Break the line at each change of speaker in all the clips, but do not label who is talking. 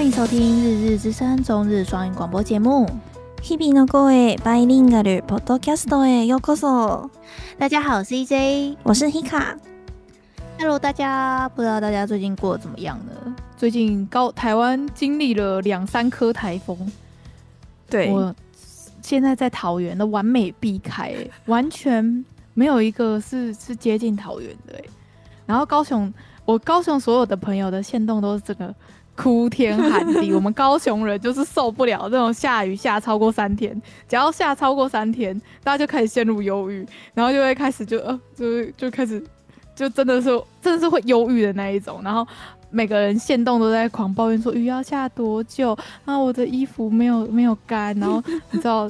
欢迎收听《日日之声》中日双语广播节目。日々の声バイリンガルポッドキャストへようこそ。大家好，我是 EJ，
我是
Hika。Hello，大家，不知道大家最近过得怎么样呢？
最近高台湾经历了两三颗台风，
对，
我现在在桃园的完美避开，完全没有一个是是接近桃园的。然后高雄，我高雄所有的朋友的限动都是这个。 哭天喊地，我们高雄人就是受不了这种下雨下超过三天，只要下超过三天，大家就开始陷入忧郁，然后就会开始就呃，就就开始就真的是真的是会忧郁的那一种，然后每个人现动都在狂抱怨说雨要下多久啊，我的衣服没有没有干，然后你知道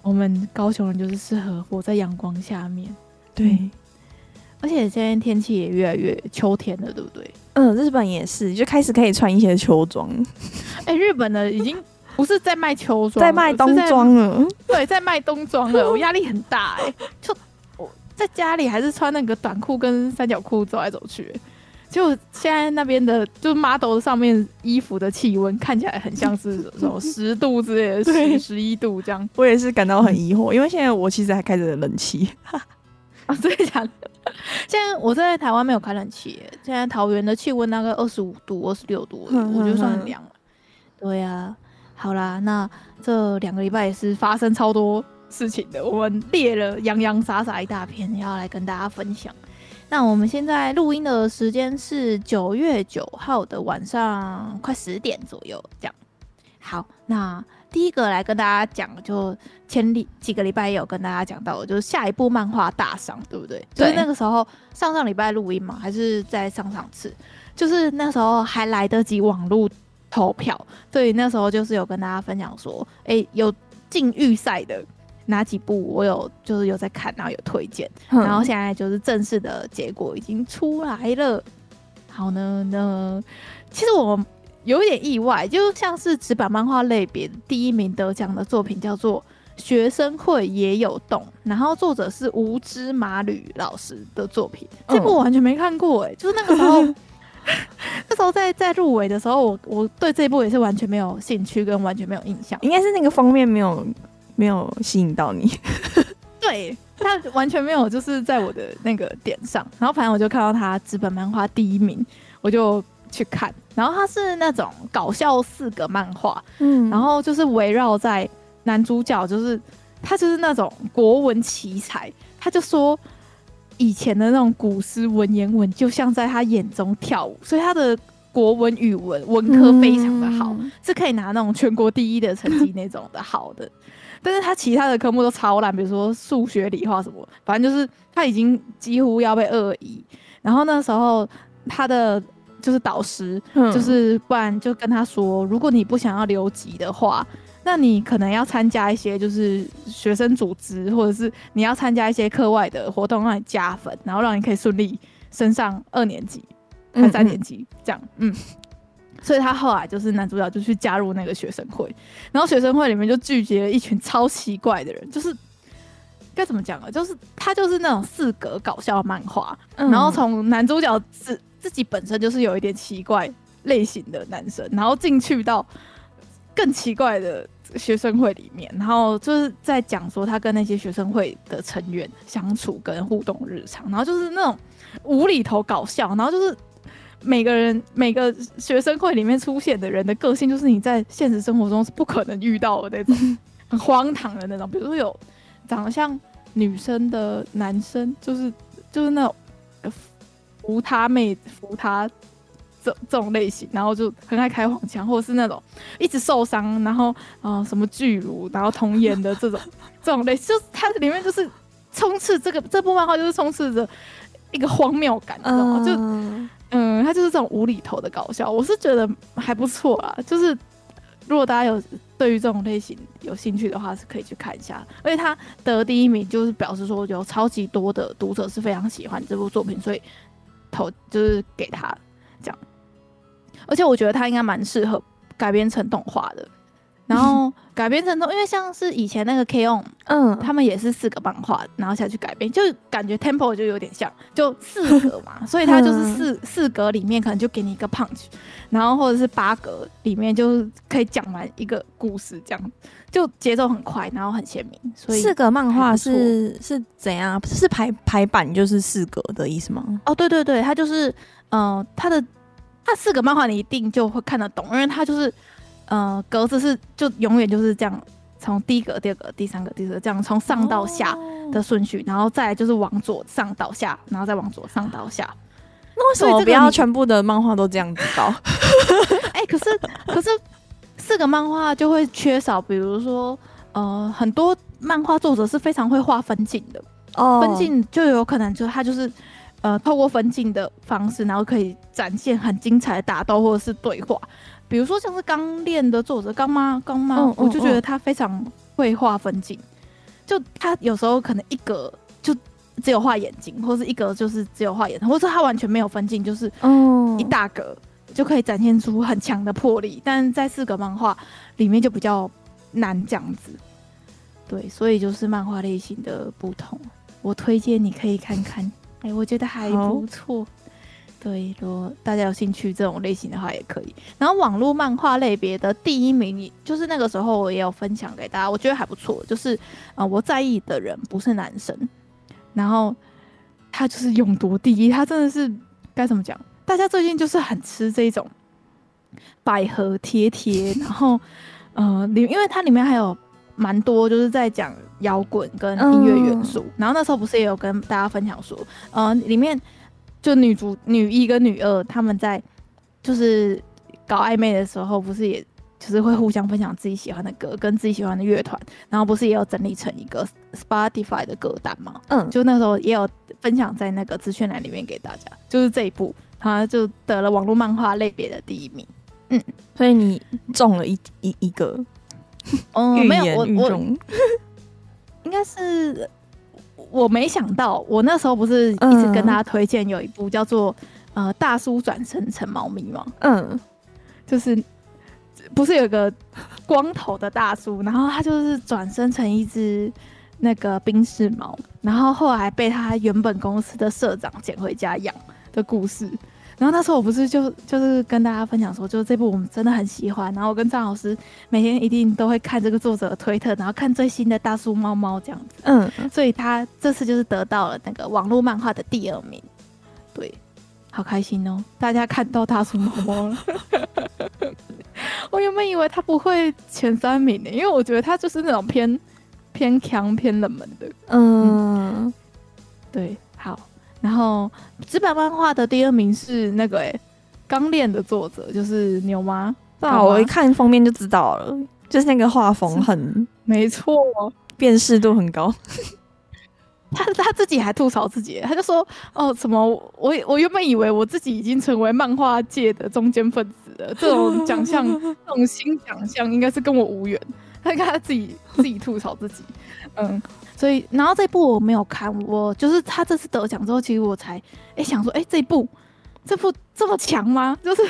我们高雄人就是适合活在阳光下面，对，而且现在天气也越来越秋天了，对不对？
嗯，日本也是，就开始可以穿一些秋装。
哎、欸，日本的已经不是在卖秋装，
在卖冬装了。
对，在卖冬装了，我压力很大哎、欸。就我在家里还是穿那个短裤跟三角裤走来走去。就现在那边的，就 model 上面衣服的气温看起来很像是什么十度之类的，十十一度这样。
我也是感到很疑惑，因为现在我其实还开着冷气。
啊，对讲。现在我在台湾没有开冷气，现在桃园的气温大概二十五度、二十六度，我觉得算很凉了。对呀、啊，好啦，那这两个礼拜也是发生超多事情的，我们列了洋洋洒洒一大片，要来跟大家分享。那我们现在录音的时间是九月九号的晚上快十点左右，这样。好，那。第一个来跟大家讲，就前里几个礼拜也有跟大家讲到，就是下一部漫画大赏，对不对？对。就是那个时候上上礼拜录音嘛，还是在上上次？就是那时候还来得及网络投票，所以那时候就是有跟大家分享说，哎、欸，有进预赛的哪几部，我有就是有在看，然后有推荐，然后现在就是正式的结果已经出来了。好呢，那其实我。有一点意外，就像是纸板漫画类别第一名得奖的作品叫做《学生会也有动》，然后作者是无知马吕老师的作品。这部我完全没看过哎、欸，就是那个时候，那时候在在入围的时候，我我对这部也是完全没有兴趣跟完全没有印象，
应该是那个封面没有没有吸引到你，
对，他完全没有就是在我的那个点上。然后反正我就看到他纸本漫画第一名，我就。去看，然后它是那种搞笑四格漫画，嗯，然后就是围绕在男主角，就是他就是那种国文奇才，他就说以前的那种古诗文言文就像在他眼中跳舞，所以他的国文语文文科非常的好，嗯，是可以拿那种全国第一的成绩那种的好的，但是他其他的科目都超烂，比如说数学、理化什么，反正就是他已经几乎要被二一，然后那时候他的。就是导师，就是不然就跟他说，如果你不想要留级的话，那你可能要参加一些就是学生组织，或者是你要参加一些课外的活动，让你加分，然后让你可以顺利升上二年级和三年级这样。嗯，所以他后来就是男主角就去加入那个学生会，然后学生会里面就聚集了一群超奇怪的人，就是该怎么讲啊？就是他就是那种四格搞笑漫画，然后从男主角自自己本身就是有一点奇怪类型的男生，然后进去到更奇怪的学生会里面，然后就是在讲说他跟那些学生会的成员相处跟互动日常，然后就是那种无厘头搞笑，然后就是每个人每个学生会里面出现的人的个性，就是你在现实生活中是不可能遇到的那种很荒唐的那种，比如说有长得像女生的男生，就是就是那种。扶他妹，扶他这这种类型，然后就很爱开黄腔，或者是那种一直受伤，然后啊、呃、什么巨乳，然后童颜的这种这种类型，就是它里面就是充斥这个这部漫画就是充斥着一个荒谬感，你知道吗？就嗯，它就是这种无厘头的搞笑，我是觉得还不错啊。就是如果大家有对于这种类型有兴趣的话，是可以去看一下。而且他得第一名，就是表示说有超级多的读者是非常喜欢这部作品，所以。投就是给他这样，而且我觉得他应该蛮适合改编成动画的，然后改编成功，因为像是以前那个 K-On，
嗯，
他们也是四个漫画，然后下去改编，就感觉 Tempo 就有点像，就四格嘛，所以它就是四、嗯、四格里面可能就给你一个 punch，然后或者是八格里面就可以讲完一个故事，这样就节奏很快，然后很鲜明。所以
四格漫画是是怎样？是排排版就是四格的意思吗？
哦，对对对，它就是，嗯、呃，它的它四个漫画你一定就会看得懂，因为它就是。呃，格子是就永远就是这样，从第一格、第二格、第三格、第四格这样从上到下的顺序，哦，然后再来就是往左上到下，然后再往左上到下。
那为什么不要全部的漫画都这样子搞？
哎、欸，可是可是四个漫画就会缺少，比如说呃，很多漫画作者是非常会画分镜的哦，分镜就有可能就他就是呃，透过分镜的方式，然后可以展现很精彩的打斗或者是对话。比如说像是《刚练》的作者刚妈刚妈，哦、我就觉得他非常会画分镜，就他有时候可能一格就只有画眼睛，或是一格就是只有画眼睛，或者他完全没有分镜，就是一大格就可以展现出很强的魄力。但在四格漫画里面就比较难这样子，对，所以就是漫画类型的不同。我推荐你可以看看，哎、欸，我觉得还不错。对，如果大家有兴趣这种类型的话，也可以。然后网络漫画类别的第一名，就是那个时候我也有分享给大家，我觉得还不错。就是啊、我在意的人不是男生，然后他就是勇夺第一，他真的是该怎么讲？大家最近就是很吃这种百合贴贴，然后呃，里因为它里面还有蛮多就是在讲摇滚跟音乐元素、然后那时候不是也有跟大家分享说，呃，里面。就女主女一跟女二他们在就是搞暧昧的时候，不是也就是会互相分享自己喜欢的歌跟自己喜欢的乐团，然后不是也有整理成一个 Spotify 的歌单吗？嗯，就那时候也有分享在那个资讯栏里面给大家，就是这一部，他就得了网络漫画类别的第一名。嗯，
所以你中了一一一个，
嗯，没有我我 应该是。我没想到，我那时候不是一直跟大家推荐有一部叫做《呃大叔转身成猫咪》吗？嗯，就是不是有个光头的大叔，然后他就是转身成一只那个冰室猫，然后后来被他原本公司的社长捡回家养的故事。然后那时候我不是就就是跟大家分享说，就是这部我们真的很喜欢。然后我跟张老师每天一定都会看这个作者的推特，然后看最新的大叔猫猫这样子。嗯，所以他这次就是得到了那个网络漫画的第二名。对，好开心哦！大家看到大叔猫猫了。我原本以为他不会前三名呢，因为我觉得他就是那种偏偏强偏冷门的。嗯，嗯对，好。然后，纸板漫画的第二名是那个诶、欸，钢炼的作者就是牛妈。
啊，我一看封面就知道了，就是那个画风很
没错，
辨识度很高。
他他自己还吐槽自己，他就说：“哦，什么？我我原本以为我自己已经成为漫画界的中间分子了，这种奖项，这种新奖项应该是跟我无缘。”他看他自己自己吐槽自己，嗯。所以，然后这部我没有看，我就是他这次得奖之后，其实我才哎、欸、想说，哎、欸，这部这部这么强吗？就是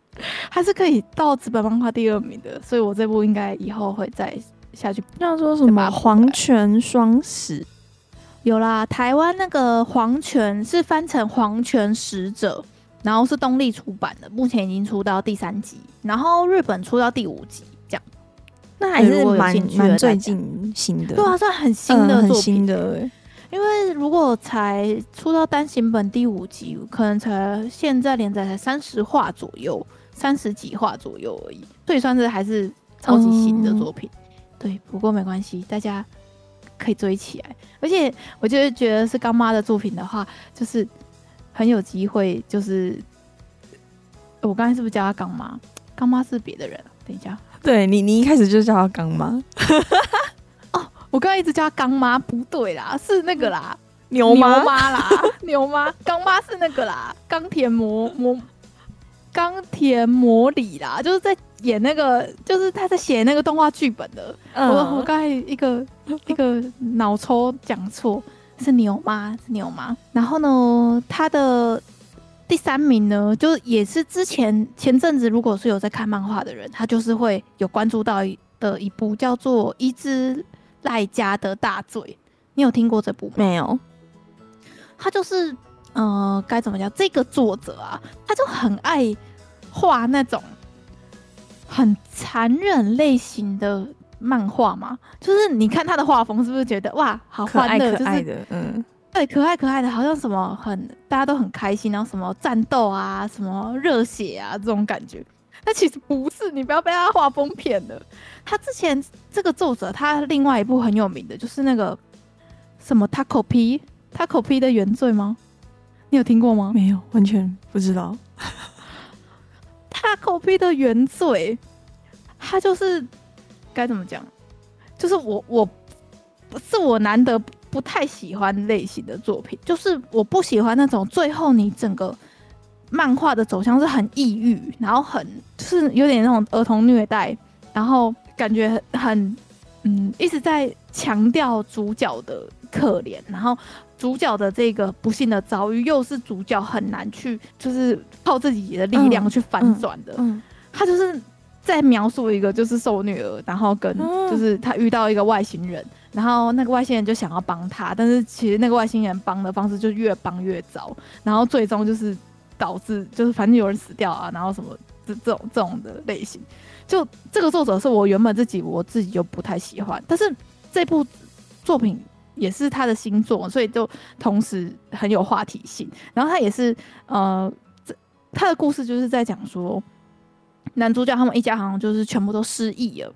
还是可以到纸本漫画第二名的，所以我这部应该以后会再下去。
要说什么黄泉双使？
有啦，台湾那个黄泉是翻成黄泉使者，然后是东立出版的，目前已经出到第三集，然后日本出到第五集。
那还是蛮蛮最近新的，
对啊，算很新的作品，
嗯、很新的、欸。
因为如果才出到单行本第五集，可能才现在连载才三十话左右，三十几话左右而已，所以算是还是超级新的作品。嗯、对，不过没关系，大家可以追起来。而且我就是觉得是刚妈的作品的话，就是很有机会。就是我刚才是不是叫他刚妈？刚妈是别的人。等一下。
对你，你一开始就叫他刚妈
哦，我刚才一直叫他刚妈，不对啦，是那个啦，
牛妈
啦，牛妈，刚妈是那个啦，钢铁魔魔，钢铁魔里啦，就是在演那个，就是他在写那个动画剧本的。嗯、我我刚才一个一个脑抽讲错，是牛妈，是牛妈。然后呢，他的。第三名呢，就也是之前前阵子，如果是有在看漫画的人，他就是会有关注到的一部叫做《一只赖家的大嘴》，你有听过这部？
没有。
他就是，呃，该怎么讲？这个作者啊，他就很爱画那种很残忍类型的漫画嘛。就是你看他的画风，是不是觉得哇，好欢乐，
可爱的，
就是、
嗯，
对，可爱可爱的，好像什么很大家都很开心，然后什么战斗啊，什么热血啊这种感觉。但其实不是，你不要被他画风骗了。他之前这个作者，他另外一部很有名的，就是那个什么 Taco P。他 copy 的原罪吗？你有听过吗？
没有，完全不知道。
他 copy 的原罪，他就是该怎么讲？就是我我是我难得不太喜欢类型的作品，就是我不喜欢那种最后你整个漫画的走向是很抑郁，然后很就是有点那种儿童虐待，然后感觉很嗯一直在强调主角的可怜，然后。主角的这个不幸的遭遇，又是主角很难去，就是靠自己的力量去反转的。嗯，嗯，他就是在描述一个就是受虐儿，然后跟就是他遇到一个外星人，然后那个外星人就想要帮他，但是其实那个外星人帮的方式就越帮越糟，然后最终就是导致就是反正有人死掉啊，然后什么这这种这种的类型，就这个作者是我原本自己我自己就不太喜欢，但是这部作品。也是他的新作，所以就同时很有话题性。然后他也是，呃，这他的故事就是在讲说，男主角他们一家好像就是全部都失忆了，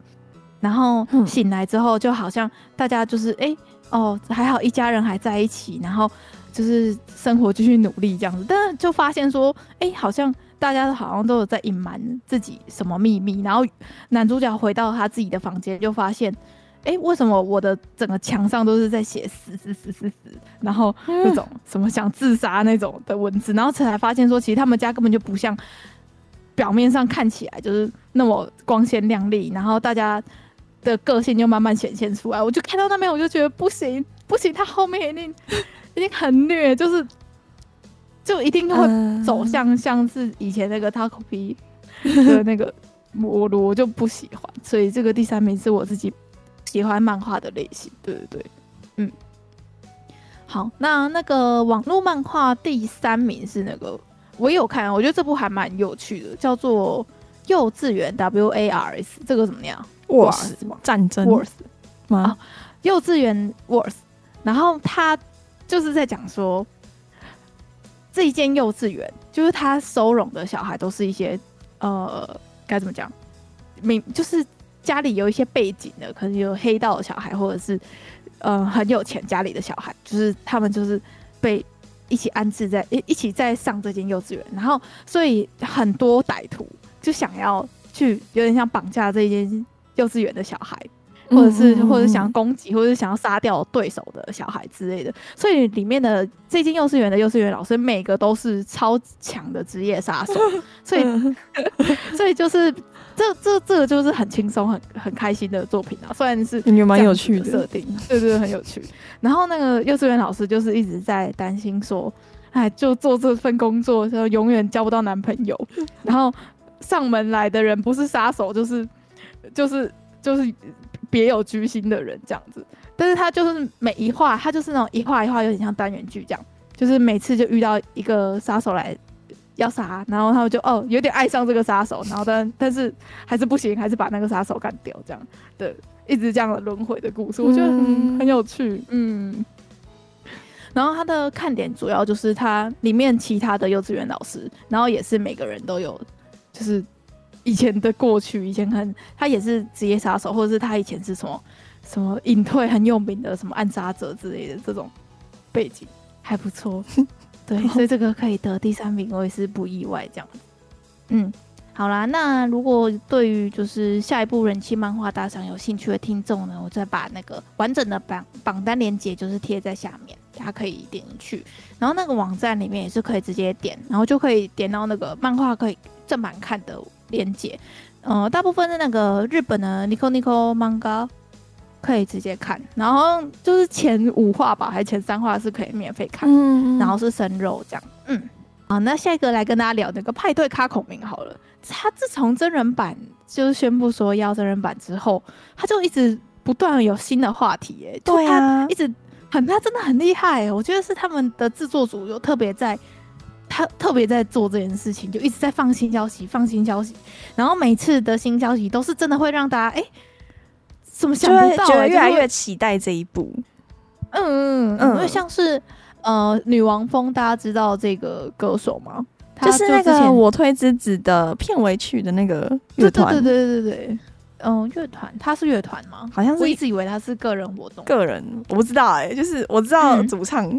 然后醒来之后就好像大家就是哎、欸、哦还好一家人还在一起，然后就是生活继续努力这样子，但是就发现说哎、欸、好像大家好像都有在隐瞒自己什么秘密，然后男主角回到他自己的房间就发现。哎、欸，为什么我的整个墙上都是在写死死死死死，然后那种什么想自杀那种的文字，然后才发现说，其实他们家根本就不像表面上看起来就是那么光鲜亮丽，然后大家的个性就慢慢显现出来。我就看到那边，我就觉得不行不行，他后面一定 一定很虐，就是就一定会走向像是以前那个 Taco P 的那个模路，我就不喜欢。所以这个第三名是我自己。喜欢漫画的类型，对对对，嗯，好，那那个网络漫画第三名是那个，我有看，我觉得这部还蛮有趣的，叫做《幼稚园 W A R S》，这个怎么样
？Wars 吗？战争
Wars
吗？
啊，幼稚园 Wars，然后他就是在讲说，这一间幼稚园就是他收容的小孩都是一些呃，该怎么讲，明就是。家里有一些背景的，可能有黑道的小孩，或者是，呃，很有钱家里的小孩，就是他们就是被一起安置在一一起在上这间幼稚园，然后所以很多歹徒就想要去，有点像绑架这间幼稚园的小孩。或者是，或者是想要攻击，或者是想要杀掉对手的小孩之类的，所以里面的这间幼稚园的幼稚园老师，每个都是超强的职业杀手，所以，所以就是这这这个就是很轻松、很很开心的作品啊。虽然是也蛮有趣的设定，对对对，很有趣。然后那个幼稚园老师就是一直在担心说，哎，就做这份工作，就永远交不到男朋友。然后上门来的人不是杀手，就是就是就是。别有居心的人这样子，但是他就是每一话，他就是那种一画一画有点像单元剧这样，就是每次就遇到一个杀手来要杀，然后他们就哦有点爱上这个杀手，然后但但是还是不行，还是把那个杀手干掉这样，对，一直这样的轮回的故事，我觉得很很有趣，嗯。然后他的看点主要就是他里面其他的幼稚园老师，然后也是每个人都有就是。以前的过去，以前很他也是职业杀手，或者是他以前是什么什么隐退很有名的什么暗杀者之类的这种背景还不错，对，所以这个可以得第三名，我也是不意外这样。嗯，好啦，那如果对于就是下一部人气漫画大赏有兴趣的听众呢，我再把那个完整的榜榜单链接就是贴在下面，大家可以点进去，然后那个网站里面也是可以直接点，然后就可以点到那个漫画可以正版看的。连接，呃，大部分是那个日本的 Nico Nico Manga 可以直接看，然后就是前五话吧，还是前三话是可以免费看，嗯，然后是生肉这样，嗯，好，那下一个来跟大家聊那个派对卡孔明好了。他自从真人版就是宣布说要真人版之后，他就一直不断有新的话题、欸，哎，对啊，一直很他真的很厉害、欸，我觉得是他们的制作组有特别在，他特别在做这件事情，就一直在放新消息，放新消息，然后每次的新消息都是真的会让大家哎、欸，怎么想不到、欸，
觉得越来越期待这一部，
嗯嗯嗯，因为像是。呃，女王蜂，大家知道这个歌手吗？
就，就是那个我推之子的片尾曲的那个乐团，
对对对对对，嗯，乐团，他是乐团吗？
好像是，
我一直以为他是个人活动。
个人我不知道哎、欸，就是我知道主唱，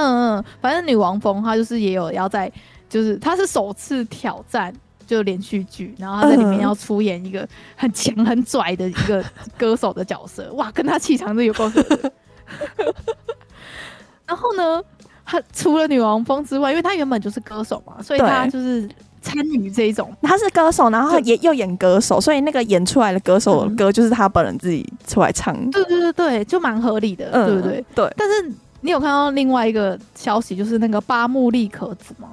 嗯
嗯，嗯，反正女王蜂她就是也有要在，就是她是首次挑战就连续剧，然后她在里面要出演一个很强很拽的一个歌手的角色，哇，跟她气场是有够合的。然后呢，他除了女王风之外，因为他原本就是歌手嘛，所以他就是参与这一种。
他是歌手，然后也又演歌手，所以那个演出来的歌手的歌就是他本人自己出来唱。
对对对对，就蛮合理的，嗯、对不对？
对。
但是你有看到另外一个消息，就是那个八木利可子吗？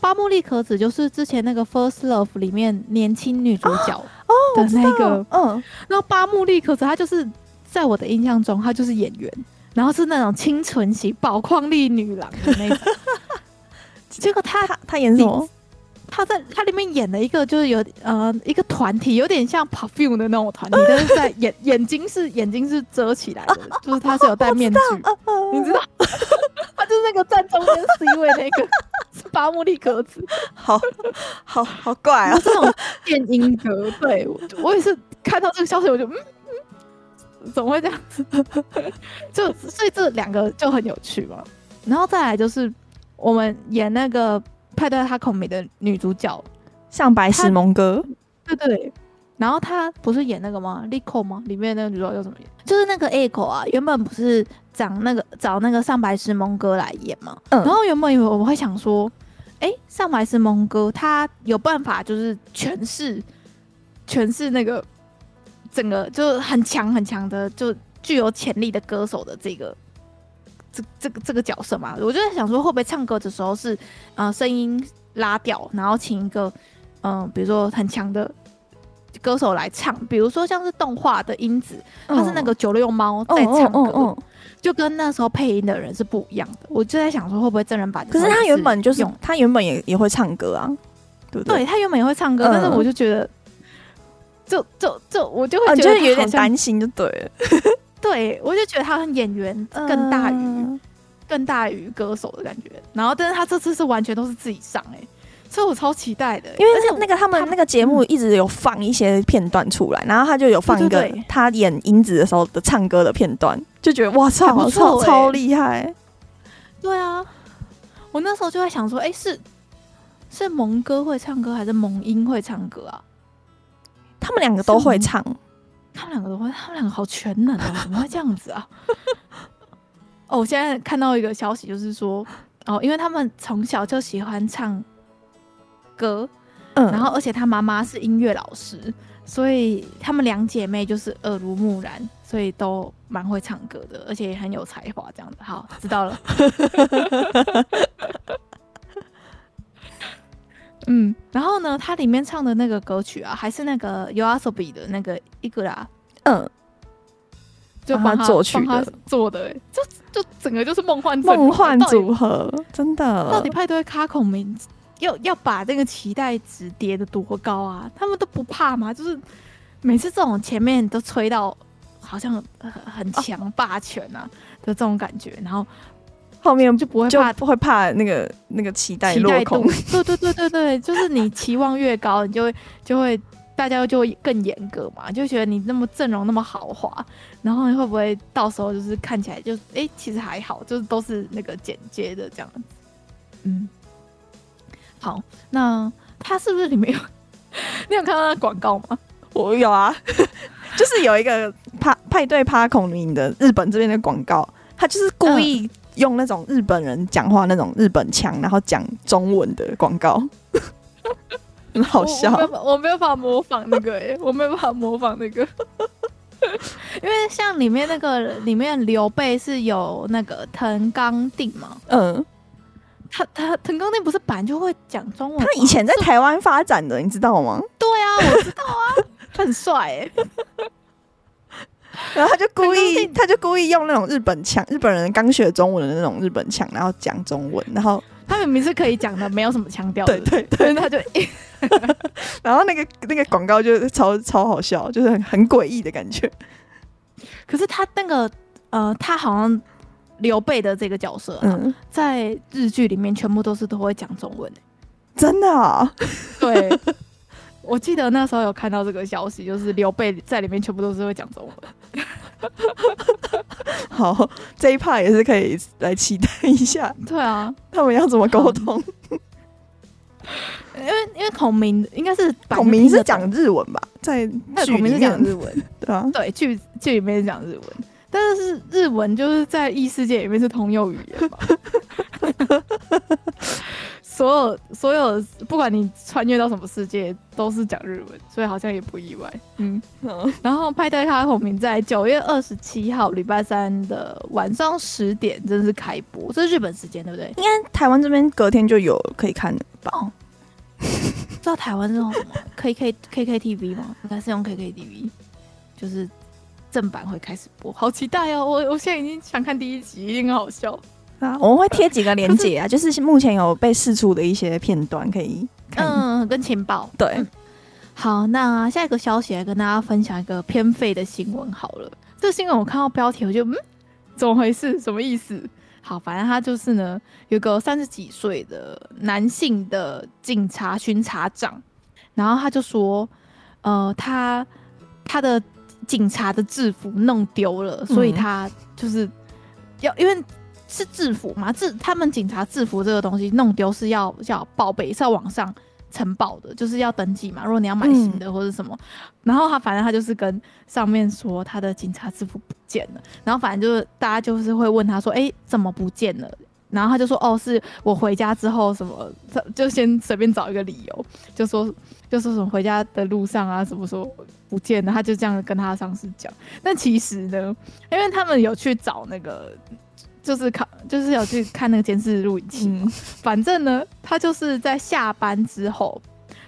八木利可子就是之前那个《First Love》里面年轻女主角哦的那个，哦、嗯。然后八木利可子，她就是在我的印象中，她就是演员。然后是那种清纯型宝矿力女郎的那种，结果她
她演什么？
他在他里面演了一个就是有呃一个团体，有点像 Perfume 的那种团体，但是在眼眼睛是眼睛是遮起来的，就是他是有戴面具，你知道？他就是那个站中间 C 位那个是八木利格子，
好好好怪啊！
这种电音格，对我我也是看到这个消息我就嗯。怎么会这样子？就所以这两个就很有趣嘛。然后再来就是我们演那个派对他口美的女主角
上白石萌歌，
对对。然后她不是演那个吗？Lico 吗？里面那个女主角叫什么演？就是那个 Echo 啊，原本不是找那个找那个上白石萌歌来演嘛。嗯。然后原本以为我会想说，哎、欸，上白石萌歌他有办法就是诠释诠释那个。整个就很强很强的，就具有潜力的歌手的这个这这个这个角色嘛，我就在想说，会不会唱歌的时候是呃声音拉掉，然后请一个嗯、呃，比如说很强的歌手来唱，比如说像是动画的英子，他是那个九六猫在唱歌，哦哦哦哦，就跟那时候配音的人是不一样的。我就在想说，会不会真人版？
可是他原本就是他原本也也会唱歌啊，对不对？
对，他原本也会唱歌，嗯、但是我就觉得。就就就我就会觉得、
有点担心，就对了。
对，我就觉得他很演员更大于、呃、更大于歌手的感觉。然后，但是他这次是完全都是自己上哎、欸，所以我超期待的。
因为那那个他们那个节目一直有放一些片段出来，然后他就有放一个他演英子的时候的唱歌的片段，就觉得哇超超厉害。
对啊，我那时候就在想说，哎、欸，是是蒙哥会唱歌，还是蒙音会唱歌啊？
他们两个都会唱，
他们两个都会，他们两个好全能啊！怎么会这样子啊？哦，我现在看到一个消息，就是说，哦，因为他们从小就喜欢唱歌，嗯，然后而且他妈妈是音乐老师，所以他们两姐妹就是耳濡目染，所以都蛮会唱歌的，而且也很有才华，这样子。好，知道了。嗯，然后呢，它里面唱的那个歌曲啊，还是那个 YOASOBI 的那个一个啦，嗯，就帮他作曲的做的，就就整个就是梦幻
梦幻组合，真的。
到底派对卡孔明要要把这个期待值叠的多高啊？他们都不怕吗？就是每次这种前面都吹到好像很强霸权啊的这种感觉，然后。
后面就不会怕，不会怕那个那个期待落空。
对对对对对，就是你期望越高，你就会就会大家就会更严格嘛，就觉得你那么阵容那么豪华，然后你会不会到时候就是看起来就哎、欸、其实还好，就是都是那个剪接的这样子。嗯，好，那他是不是里面有？你有看到那广告吗？
我有啊，就是有一个派派对趴孔明的日本这边的广告，他就是故意、嗯。用那种日本人讲话那种日本腔，然后讲中文的广告，很好笑。
我，我没有办法模仿那个、欸，我没有办法模仿那个，因为像里面那个里面刘备是有那个藤冈定嘛，嗯，他他藤冈定不是本来就会讲中文？
他以前在台湾发展的，你知道吗？
对啊，我知道啊，他很帅哎、欸。
然后他就故意，他就故意用那种日本腔，日本人刚学中文的那种日本腔，然后讲中文，然后
他明明是可以讲的，没有什么腔调。
对对对，他就 然后那个那个广告就超超好笑，就是很很诡异的感觉。
可是他那个呃，他好像刘备的这个角色、啊，嗯，在日剧里面全部都是都会讲中文、欸，
真的啊？
对。我记得那时候有看到这个消息，就是刘备在里面全部都是会讲中文。
好，这一 part 也是可以来期待一下。
对啊，
他们要怎么沟通？
因为因为孔明应该是
孔明是讲日文吧，在
孔明是讲日文，
对啊，
对剧剧里面是讲日文，但是日文就是在异世界里面是通用语言嘛。所有所有，不管你穿越到什么世界，都是讲日文，所以好像也不意外。嗯，然后派对咖孔明在九月二十七号礼拜三的晚上十点正式开播，这是日本时间对不对？
应该台湾这边隔天就有可以看的吧？
哦、知道台湾是用什么？K K K K T V 吗？应该是用 K K T V，就是正版会开始播，好期待哦！我我现在已经想看第一集，一定很好笑。
啊，我们会贴几个链接啊，就是目前有被试出的一些片段可以看，
嗯，跟情报。
对、
嗯，好，那下一个消息来跟大家分享一个偏废的新闻好了。这个新闻我看到标题，我就嗯，怎么回事？什么意思？好，反正他就是呢，有个三十几岁的男性的警察巡查长，然后他就说，呃，他他的警察的制服弄丢了，嗯、所以他就是要因为。是制服嘛？制他们警察制服这个东西弄丢是要要报备，是要往上呈报的，就是要登记嘛。如果你要买新的或者什么，然后他反正他就是跟上面说他的警察制服不见了，然后反正就是大家就是会问他说：“哎、怎么不见了？”然后他就说：“哦，是我回家之后什么，就先随便找一个理由，就说就说什么回家的路上啊，什么说不见了。”他就这样跟他上司讲。但其实呢，因为他们有去找那个。就是看，就是有去看那个监视录影器。嗯、反正呢，他就是在下班之后，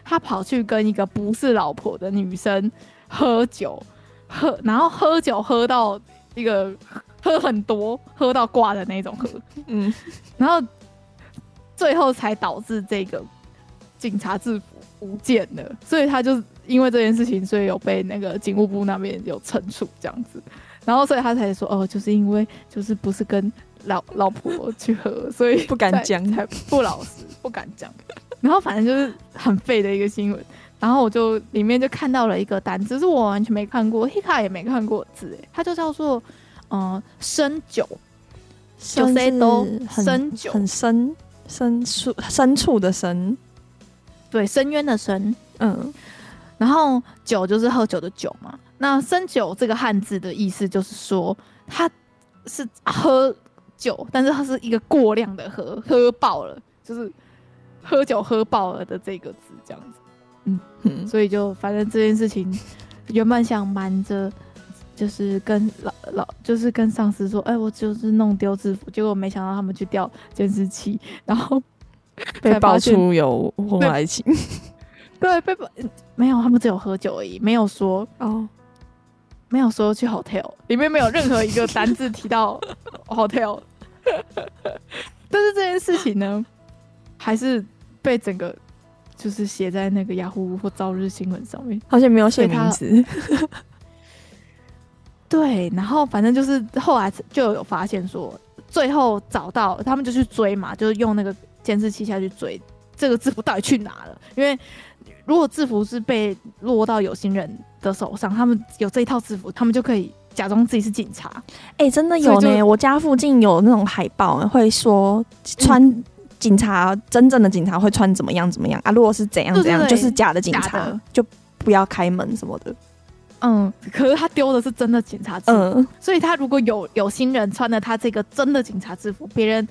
他跑去跟一个不是老婆的女生喝酒，喝，然后喝酒喝到一个喝很多，喝到挂的那种喝。嗯，然后最后才导致这个警察制服不见了。所以他就因为这件事情，所以有被那个警务部那边有惩处这样子。然后所以他才说，哦，就是因为就是不是跟。老老婆去喝，所以
不敢讲，
才不老实，不敢讲。然后反正就是很废的一个新闻。然后我就里面就看到了一个单词，是我完全没看过，Hika 也没看过字，哎，它就叫做嗯深酒，深都深酒，
很深深处深处的深，
对，深渊的深，嗯。然后酒就是喝酒的酒嘛。那深酒这个汉字的意思就是说，它是喝。酒，但是它是一个过量的喝，喝爆了，就是喝酒喝爆了的这个字，这样子，嗯，嗯，所以就反正这件事情原本想瞒着，就是跟老老，就是跟上司说，哎、欸，我就是弄丢制服，结果没想到他们去调监视器，然后
被爆出有婚外情，
对，被爆没有，他们只有喝酒而已，没有说哦。没有说去 hotel，里面没有任何一个单字提到 hotel，但是这件事情呢，还是被整个就是写在那个雅虎或朝日新闻上面，
好像没有写名字。
对，然后反正就是后来就有发现说，最后找到他们就去追嘛，就是用那个监视器下去追这个制服到底去哪了，因为。如果制服是被落到有心人的手上，他们有这一套制服，他们就可以假装自己是警察。
哎、欸，真的有呢！我家附近有那种海报，会说穿警察、嗯、真正的警察会穿怎么样怎么样啊？如果是怎样怎样，就是假的警察，就不要开门什么的。
嗯，可是他丢的是真的警察制服，嗯、所以他如果有有心人穿了他这个真的警察制服，别人。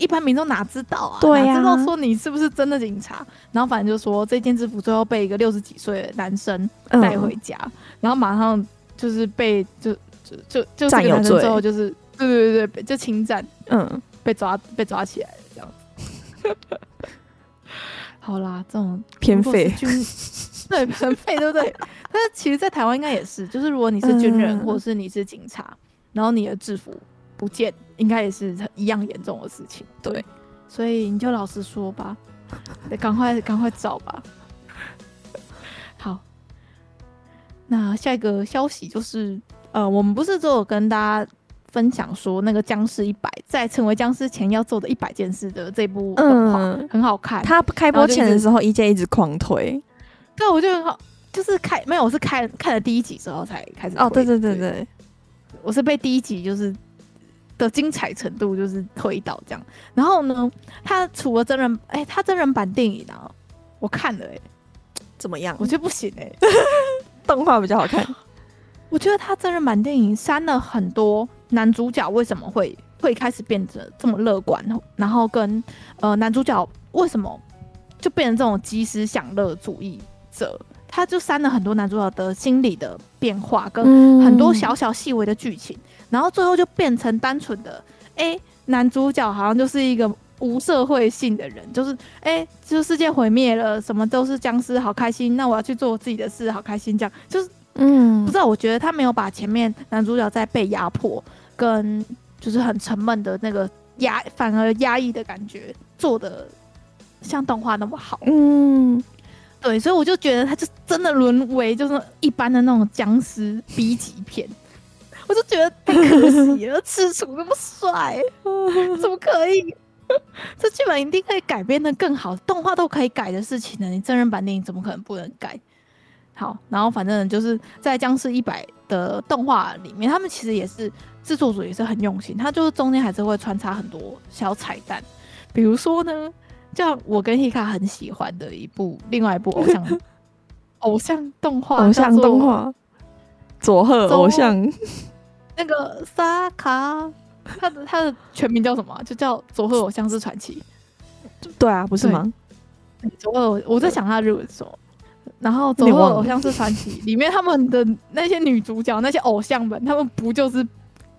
一般民众哪知道啊？
对呀、啊，
知道说你是不是真的警察？然后反正就说这件制服最后被一个六十几岁的男生带回家，嗯、然后马上就是被就就就就这个男生最后就是对对对对，就侵占，嗯，被抓被抓起来了这样子。好啦，这种
偏废，
对，偏废，对不对？但是其实，在台湾应该也是，就是如果你是军人，嗯、或者是你是警察，然后你的制服不见，应该也是一样严重的事情。对，对所以你就老实说吧，得赶快赶快找吧。好，那下一个消息就是，呃，我们不是都有跟大家。分享说那个僵尸一百，在成为僵尸前要做的一百件事的这部动画、嗯、很好看。
他开播前的时候，一届一直狂推。
对，我就很好，就是开没有，我是开看了第一集之后才开始。
哦，对对对对，对，
我是被第一集就是的精彩程度就是推到这样。然后呢，他除了真人，哎、欸，他真人版电影啊，我看了、欸，哎，
怎么样？
我觉得不行哎、欸，
动画比较好看。
我觉得他真人版电影删了很多。男主角为什么会会开始变得这么乐观？然后跟呃男主角为什么就变成这种及时享乐主义者？他就删了很多男主角的心理的变化，跟很多小小细微的剧情，然后最后就变成单纯的哎、欸，男主角好像就是一个无社会性的人，就是哎、欸，就世界毁灭了，什么都是僵尸，好开心，那我要去做我自己的事，好开心，这样。就是嗯，不知道，我觉得他没有把前面男主角在被压迫。跟就是很沉闷的那个压，反而压抑的感觉做的像动画那么好，嗯，对，所以我就觉得他就真的沦为就是一般的那种僵尸 B 级片，我就觉得太可惜了，赤楚那么帅，怎么可以？这剧本一定可以改编的更好，动画都可以改的事情呢，你真人版电影怎么可能不能改？好，然后反正就是在僵尸一百的动画里面，他们其实也是。制作组也是很用心，他就是中间还是会穿插很多小彩蛋，比如说呢，像我跟 Hika 很喜欢的一部另外一部偶像 偶像动画，
偶像动画，佐贺偶像，
那个萨卡，他的他的全名叫什么？就叫佐贺偶像之传奇。
对啊，不是吗？
佐贺，我在想他日文说，然后佐贺偶像是传奇里面他们的那些女主角，那些偶像们，他们不就是？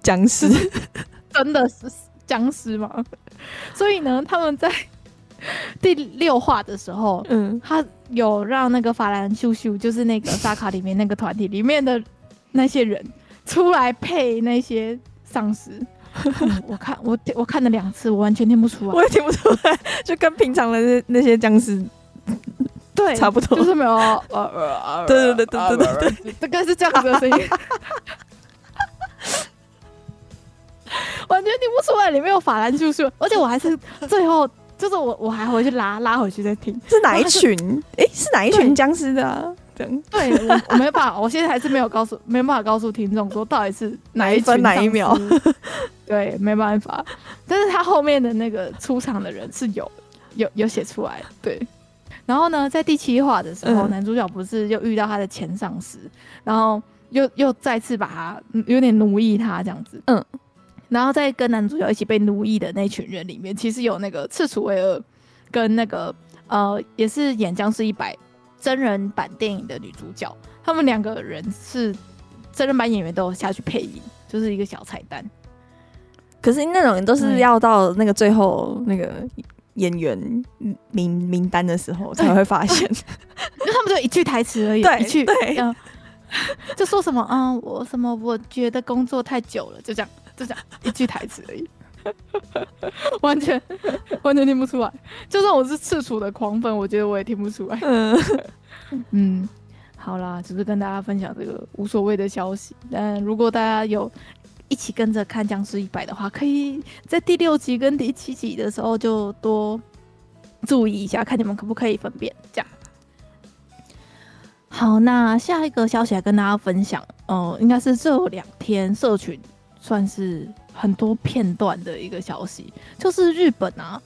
僵尸
真的是僵尸吗？所以呢，他们在第六话的时候，嗯，他有让那个法兰秀秀，就是那个萨卡里面那个团体里面的那些人出来配那些丧尸。嗯，我看我我看了两次，我完全听不出来，
我也听不出来，就跟平常的那那些僵尸
对
差不多，
就是没有呃呃，
对对对对对对。对，
大概是这样子的声音。完全听不出来里面有法兰叔叔，而且我还是最后就是我我还回去拉拉回去再听。
是哪一群？哎、欸，是哪一群僵尸的、啊？
对，对我我没办法，我现在还是没有告诉，没办法告诉听众说到底是哪一分
哪一秒。
对，没办法。但是他后面的那个出场的人是有有有写出来。对，然后呢，在第七话的时候，嗯、男主角不是又遇到他的前上司，然后又又再次把他有点奴役他这样子。嗯。然后在跟男主角一起被奴役的那群人里面，其实有那个赤楚卫二，跟那个呃，也是演《僵尸一百》真人版电影的女主角，他们两个人是真人版演员都有下去配音，就是一个小彩蛋。
可是那种人都是要到那个最后那个演员名名单的时候才会发现，
因为他们就一句台词而已，
对，
一句，就说什么，嗯，我什么，我觉得工作太久了，就这样。就这样一句台词而已，完全完全听不出来。就算我是赤楚的狂粉，我觉得我也听不出来。嗯，嗯，好啦，只是跟大家分享这个无所谓的消息。但如果大家有一起跟着看《僵尸一百》的话，可以在第六集跟第七集的时候就多注意一下，看你们可不可以分辨。这样。好，那下一个消息来跟大家分享，呃，应该是这两天社群。算是很多片段的一个消息，就是日本啊，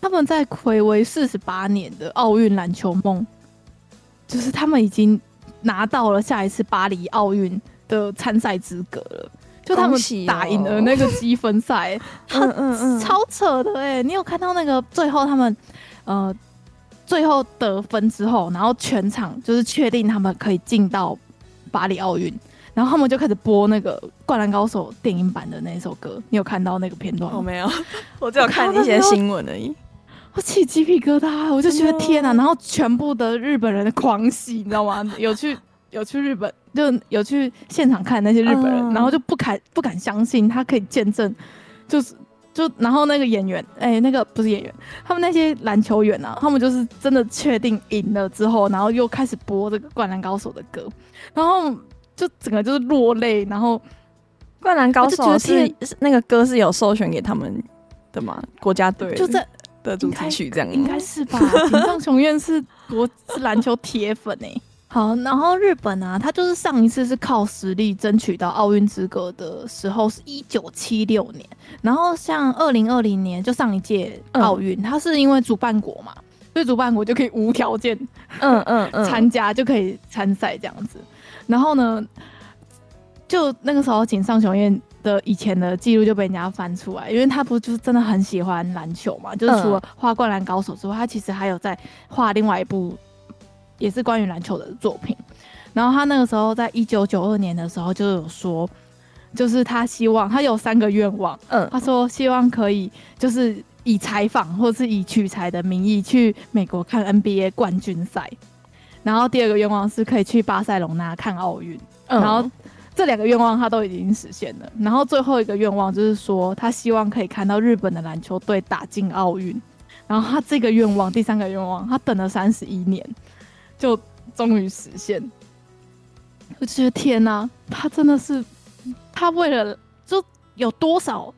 他们在睽违四十八年的奥运篮球梦，就是他们已经拿到了下一次巴黎奥运的参赛资格了，就他们打赢了那个积分赛，嗯嗯嗯，超扯的哎、欸！你有看到那个最后他们呃最后得分之后，然后全场就是确定他们可以进到巴黎奥运。然后他们就开始播那个《灌篮高手》电影版的那首歌，你有看到那个片段吗？
我没有，我只有看一些新闻而已。
我起鸡皮疙瘩，我就觉得天哪！然后全部的日本人的狂喜，你知道吗？有去有去日本，就有去现场看那些日本人，然后就不敢不敢相信他可以见证，就是就然后那个演员，哎、欸，那个不是演员，他们那些篮球员啊，他们就是真的确定赢了之后，然后又开始播这个《灌篮高手》的歌，然后就整个就是落泪，然后《
灌篮高手》是那个歌是有授权给他们的嘛？国家队
就在。
的主题曲这样
应该是吧？井上雄彦是国是篮球铁粉哎、欸。好，然后日本啊，他就是上一次是靠实力争取到奥运资格的时候是一九七六年，然后像二零二零年就上一届奥运，他、嗯、是因为主办国嘛，所以主办国就可以无条件，嗯嗯嗯，参加就可以参赛这样子。然后呢，就那个时候井上雄彦。的以前的记录就被人家翻出来，因为他不就是真的很喜欢篮球嘛？就是除了画《灌篮高手》之外，他其实还有在画另外一部也是关于篮球的作品。然后他那个时候在一九九二年的时候就有说，就是他希望他有三个愿望，嗯，他说希望可以就是以采访或是以取材的名义去美国看 NBA 冠军赛，然后第二个愿望是可以去巴塞隆纳看奥运，然后。这两个愿望他都已经实现了，然后最后一个愿望就是说，他希望可以看到日本的篮球队打进奥运。然后他这个愿望，第三个愿望，他等了三十一年，就终于实现。我觉得天哪，他真的是，他为了就有多少。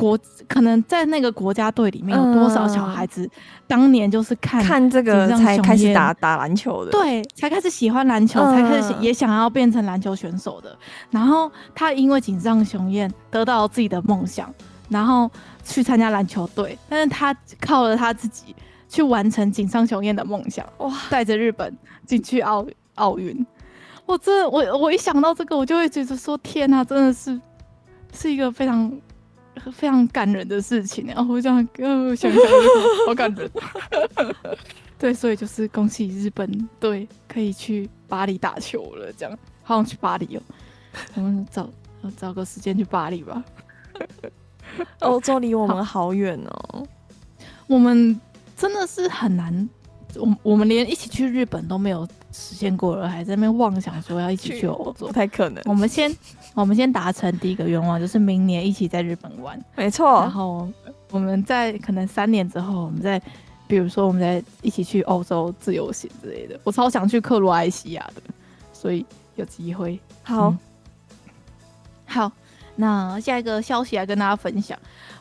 国可能在那个国家队里面有多少小孩子，当年就是看
看这个才开始打打篮球的，
对，才开始喜欢篮球，才开始也想要变成篮球选手的。然后他因为井上雄彦得到了自己的梦想，然后去参加篮球队，但是他靠了他自己去完成井上雄彦的梦想，哇，带着日本进去奥奥运。我真的我我一想到这个，我就会觉得说天啊，真的是是一个非常。非常感人的事情，然后我这样，呃，想想好感人。对，所以就是恭喜日本队可以去巴黎打球了，这样好想去巴黎哦。我们找找个时间去巴黎吧。
欧洲离我们好远哦，
我们真的是很难。我我们连一起去日本都没有实现过了，还在那边妄想说要一起去欧洲，
不太可能。
我们先我们先达成第一个愿望，就是明年一起在日本玩。
没错。
然后我们在可能三年之后，我们再比如说我们再一起去欧洲自由行之类的。我超想去克罗埃西亚的，所以有机会。
好、嗯，
好，那下一个消息来跟大家分享，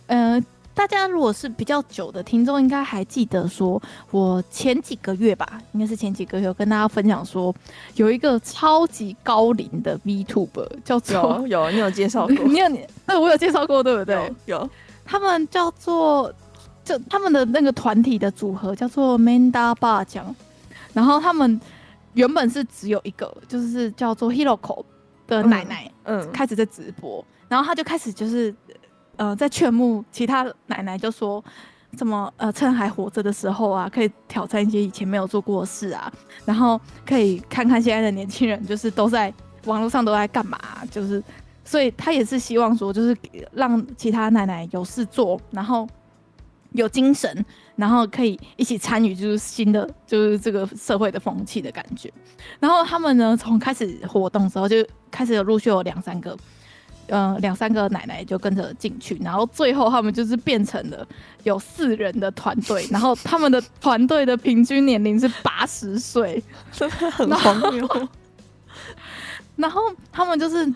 嗯、呃。大家如果是比较久的听众，应该还记得说，我前几个月吧，应该是前几个月，有跟大家分享说，有一个超级高龄的 VTuber 叫做
有 有，你有介绍过？
你有你对我有介绍过，对不对？
有，有
他们叫做就他们的那个团体的组合叫做 Manda 爸酱，然后他们原本是只有一个，就是叫做 Hiroko 的奶奶，嗯，嗯开始在直播，然后他就开始就是。呃，在劝募其他奶奶，就说怎么呃，趁还活着的时候啊，可以挑战一些以前没有做过的事啊，然后可以看看现在的年轻人，就是都在网络上都在干嘛，就是，所以他也是希望说，就是让其他奶奶有事做，然后有精神，然后可以一起参与，就是新的就是这个社会的风气的感觉。然后他们呢，从开始活动的时候就开始有陆续有两三个。嗯、呃，两三个奶奶就跟着进去，然后最后他们就是变成了有四人的团队，然后他们的团队的平均年龄是八十岁，
真 的很荒谬。
然后他们就是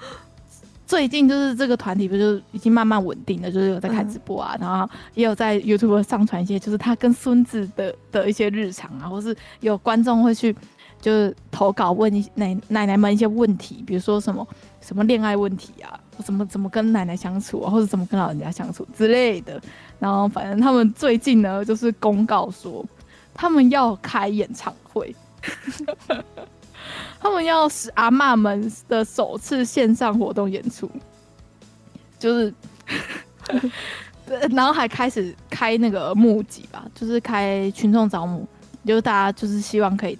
最近就是这个团体不就已经慢慢稳定了，就是有在开直播啊，嗯、然后也有在 YouTube 上传一些就是他跟孙子的的一些日常啊，或是有观众会去就是投稿问一奶奶奶们一些问题，比如说什么什么恋爱问题啊。怎么怎么跟奶奶相处啊，或者怎么跟老人家相处之类的。然后反正他们最近呢，就是公告说他们要开演唱会，他们要使阿嬷们的首次线上活动演出，就是，然后还开始开那个募集吧，就是开群众招募，就是大家就是希望可以。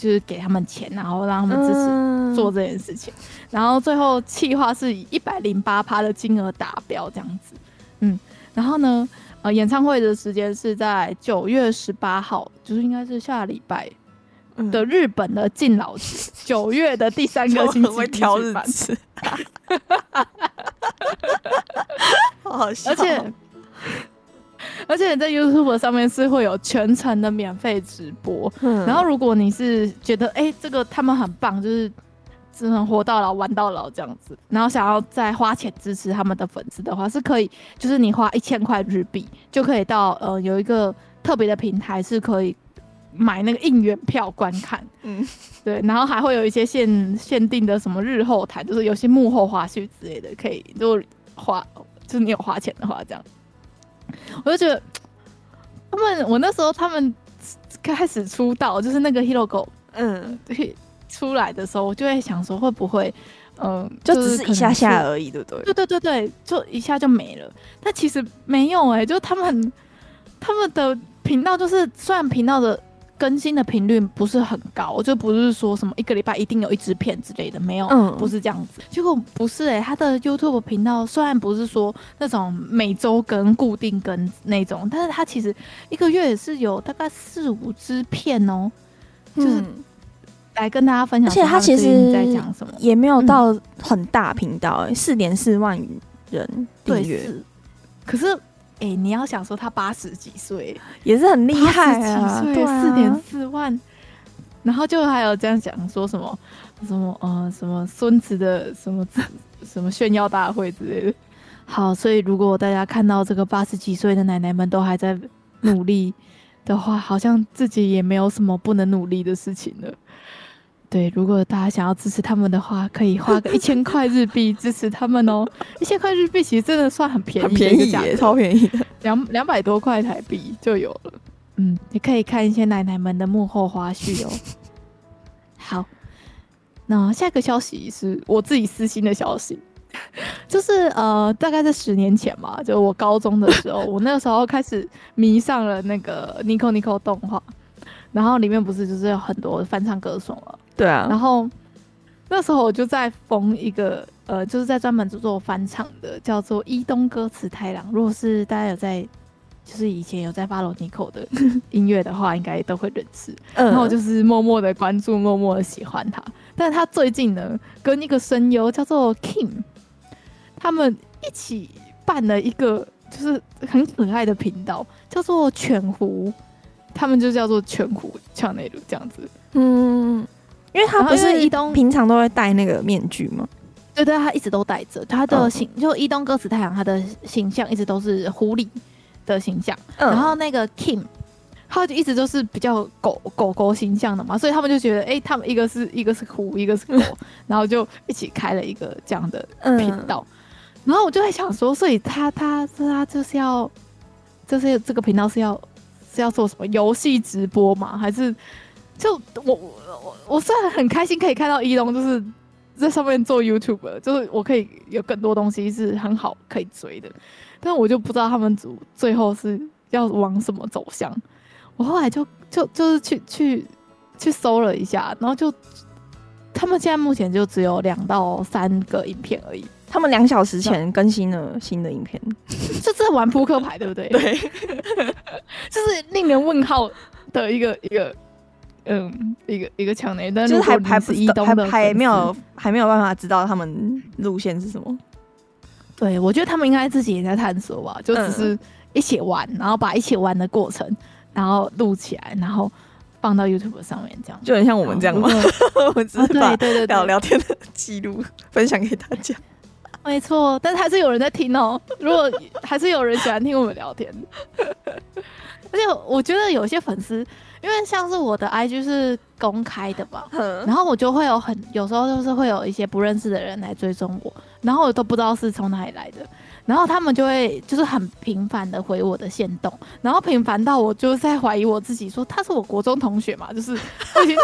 就是给他们钱，然后让他们支持做这件事情，嗯、然后最后企划是以一百零八趴的金额达标这样子，嗯，然后呢，呃，演唱会的时间是在九月十八号，就是应该是下礼拜的日本的敬老节，九、嗯、月的第三个星期会挑日子，
好好笑，
而且而且在 YouTube 上面是会有全程的免费直播，嗯、然后如果你是觉得哎、欸、这个他们很棒，就是。只能活到老，玩到老这样子。然后想要再花钱支持他们的粉丝的话，是可以，就是你花一千块日币就可以到呃有一个特别的平台，是可以买那个应援票观看。嗯，对。然后还会有一些限限定的什么日后台，就是有些幕后花絮之类的，可以就花，就是你有花钱的话这样。我就觉得他们，我那时候他们开始出道，就是那个 hero go，嗯，对。出来的时候，我就会想说，会不会，嗯、呃，
就只是一下下而已，对不对？
对对对对，就一下就没了。但其实没有哎、欸，就他们他们的频道，就是虽然频道的更新的频率不是很高，就不是说什么一个礼拜一定有一支片之类的，没有，嗯、不是这样子。结果不是哎、欸，他的 YouTube 频道虽然不是说那种每周更、固定更那种，但是他其实一个月也是有大概四五支片哦、喔，就是。嗯来跟大家分享，而且他其实在讲什么，
也没有到很大频道、欸，四点四万人订阅。
可是，哎、欸，你要想说他八十几岁，
也是很厉害啊，对，
四点四万。然后就还有这样讲说什么什么呃什么孙子的什么什么炫耀大会之类的。好，所以如果大家看到这个八十几岁的奶奶们都还在努力的话，好像自己也没有什么不能努力的事情了。对，如果大家想要支持他们的话，可以花个一千块日币支持他们哦。一千块日币其实真的算很便宜，很
便宜耶，超便宜的，
两两百多块台币就有了。嗯，你可以看一些奶奶们的幕后花絮哦。好，那下一个消息是我自己私心的消息，就是呃，大概在十年前嘛，就我高中的时候，我那个时候开始迷上了那个 Nico Nico 动画。然后里面不是就是有很多翻唱歌手了，
对啊。
然后那时候我就在封一个呃，就是在专门做翻唱的，叫做伊东歌词太郎。如果是大家有在，就是以前有在 follow Nico 的音乐的话，应该都会认识。嗯。然后我就是默默的关注，默默的喜欢他。但是他最近呢，跟一个声优叫做 Kim，他们一起办了一个就是很可爱的频道，叫做犬狐。他们就叫做全虎抢内鲁这样子，
嗯，因为他不是一东平常都会戴那个面具吗？
对对，他一直都戴着。他的形、嗯、就伊东歌词太阳，他的形象一直都是狐狸的形象。嗯、然后那个 Kim，他就一直都是比较狗狗狗形象的嘛，所以他们就觉得，哎、欸，他们一个是一个是狐，一个是狗，嗯、然后就一起开了一个这样的频道。嗯、然后我就在想说，所以他他他他就是要，就是这个频道是要。是要做什么游戏直播吗？还是就我我我虽然很开心可以看到一龙就是在上面做 YouTube，就是我可以有更多东西是很好可以追的，但我就不知道他们组最后是要往什么走向。我后来就就就是去去去搜了一下，然后就他们现在目前就只有两到三个影片而已。
他们两小时前更新了新的影片，
就在玩扑克牌，对不对？
对，
就是令人问号的一个一个，嗯，一个一个抢雷，但
是还还不还还没有还没有办法知道他们路线是什么。
对，我觉得他们应该自己也在探索吧，就只是一起玩，然后把一起玩的过程，然后录起来，然后放到 YouTube 上面，这样
就很像我们这样嘛。我们只是把对对聊聊天的记录分享给大家。
没错，但是还是有人在听哦。如果还是有人喜欢听我们聊天，而且我觉得有些粉丝，因为像是我的 IG 是公开的吧，然后我就会有很有时候就是会有一些不认识的人来追踪我，然后我都不知道是从哪里来的，然后他们就会就是很频繁的回我的线动，然后频繁到我就在怀疑我自己，说他是我国中同学嘛，就是我已经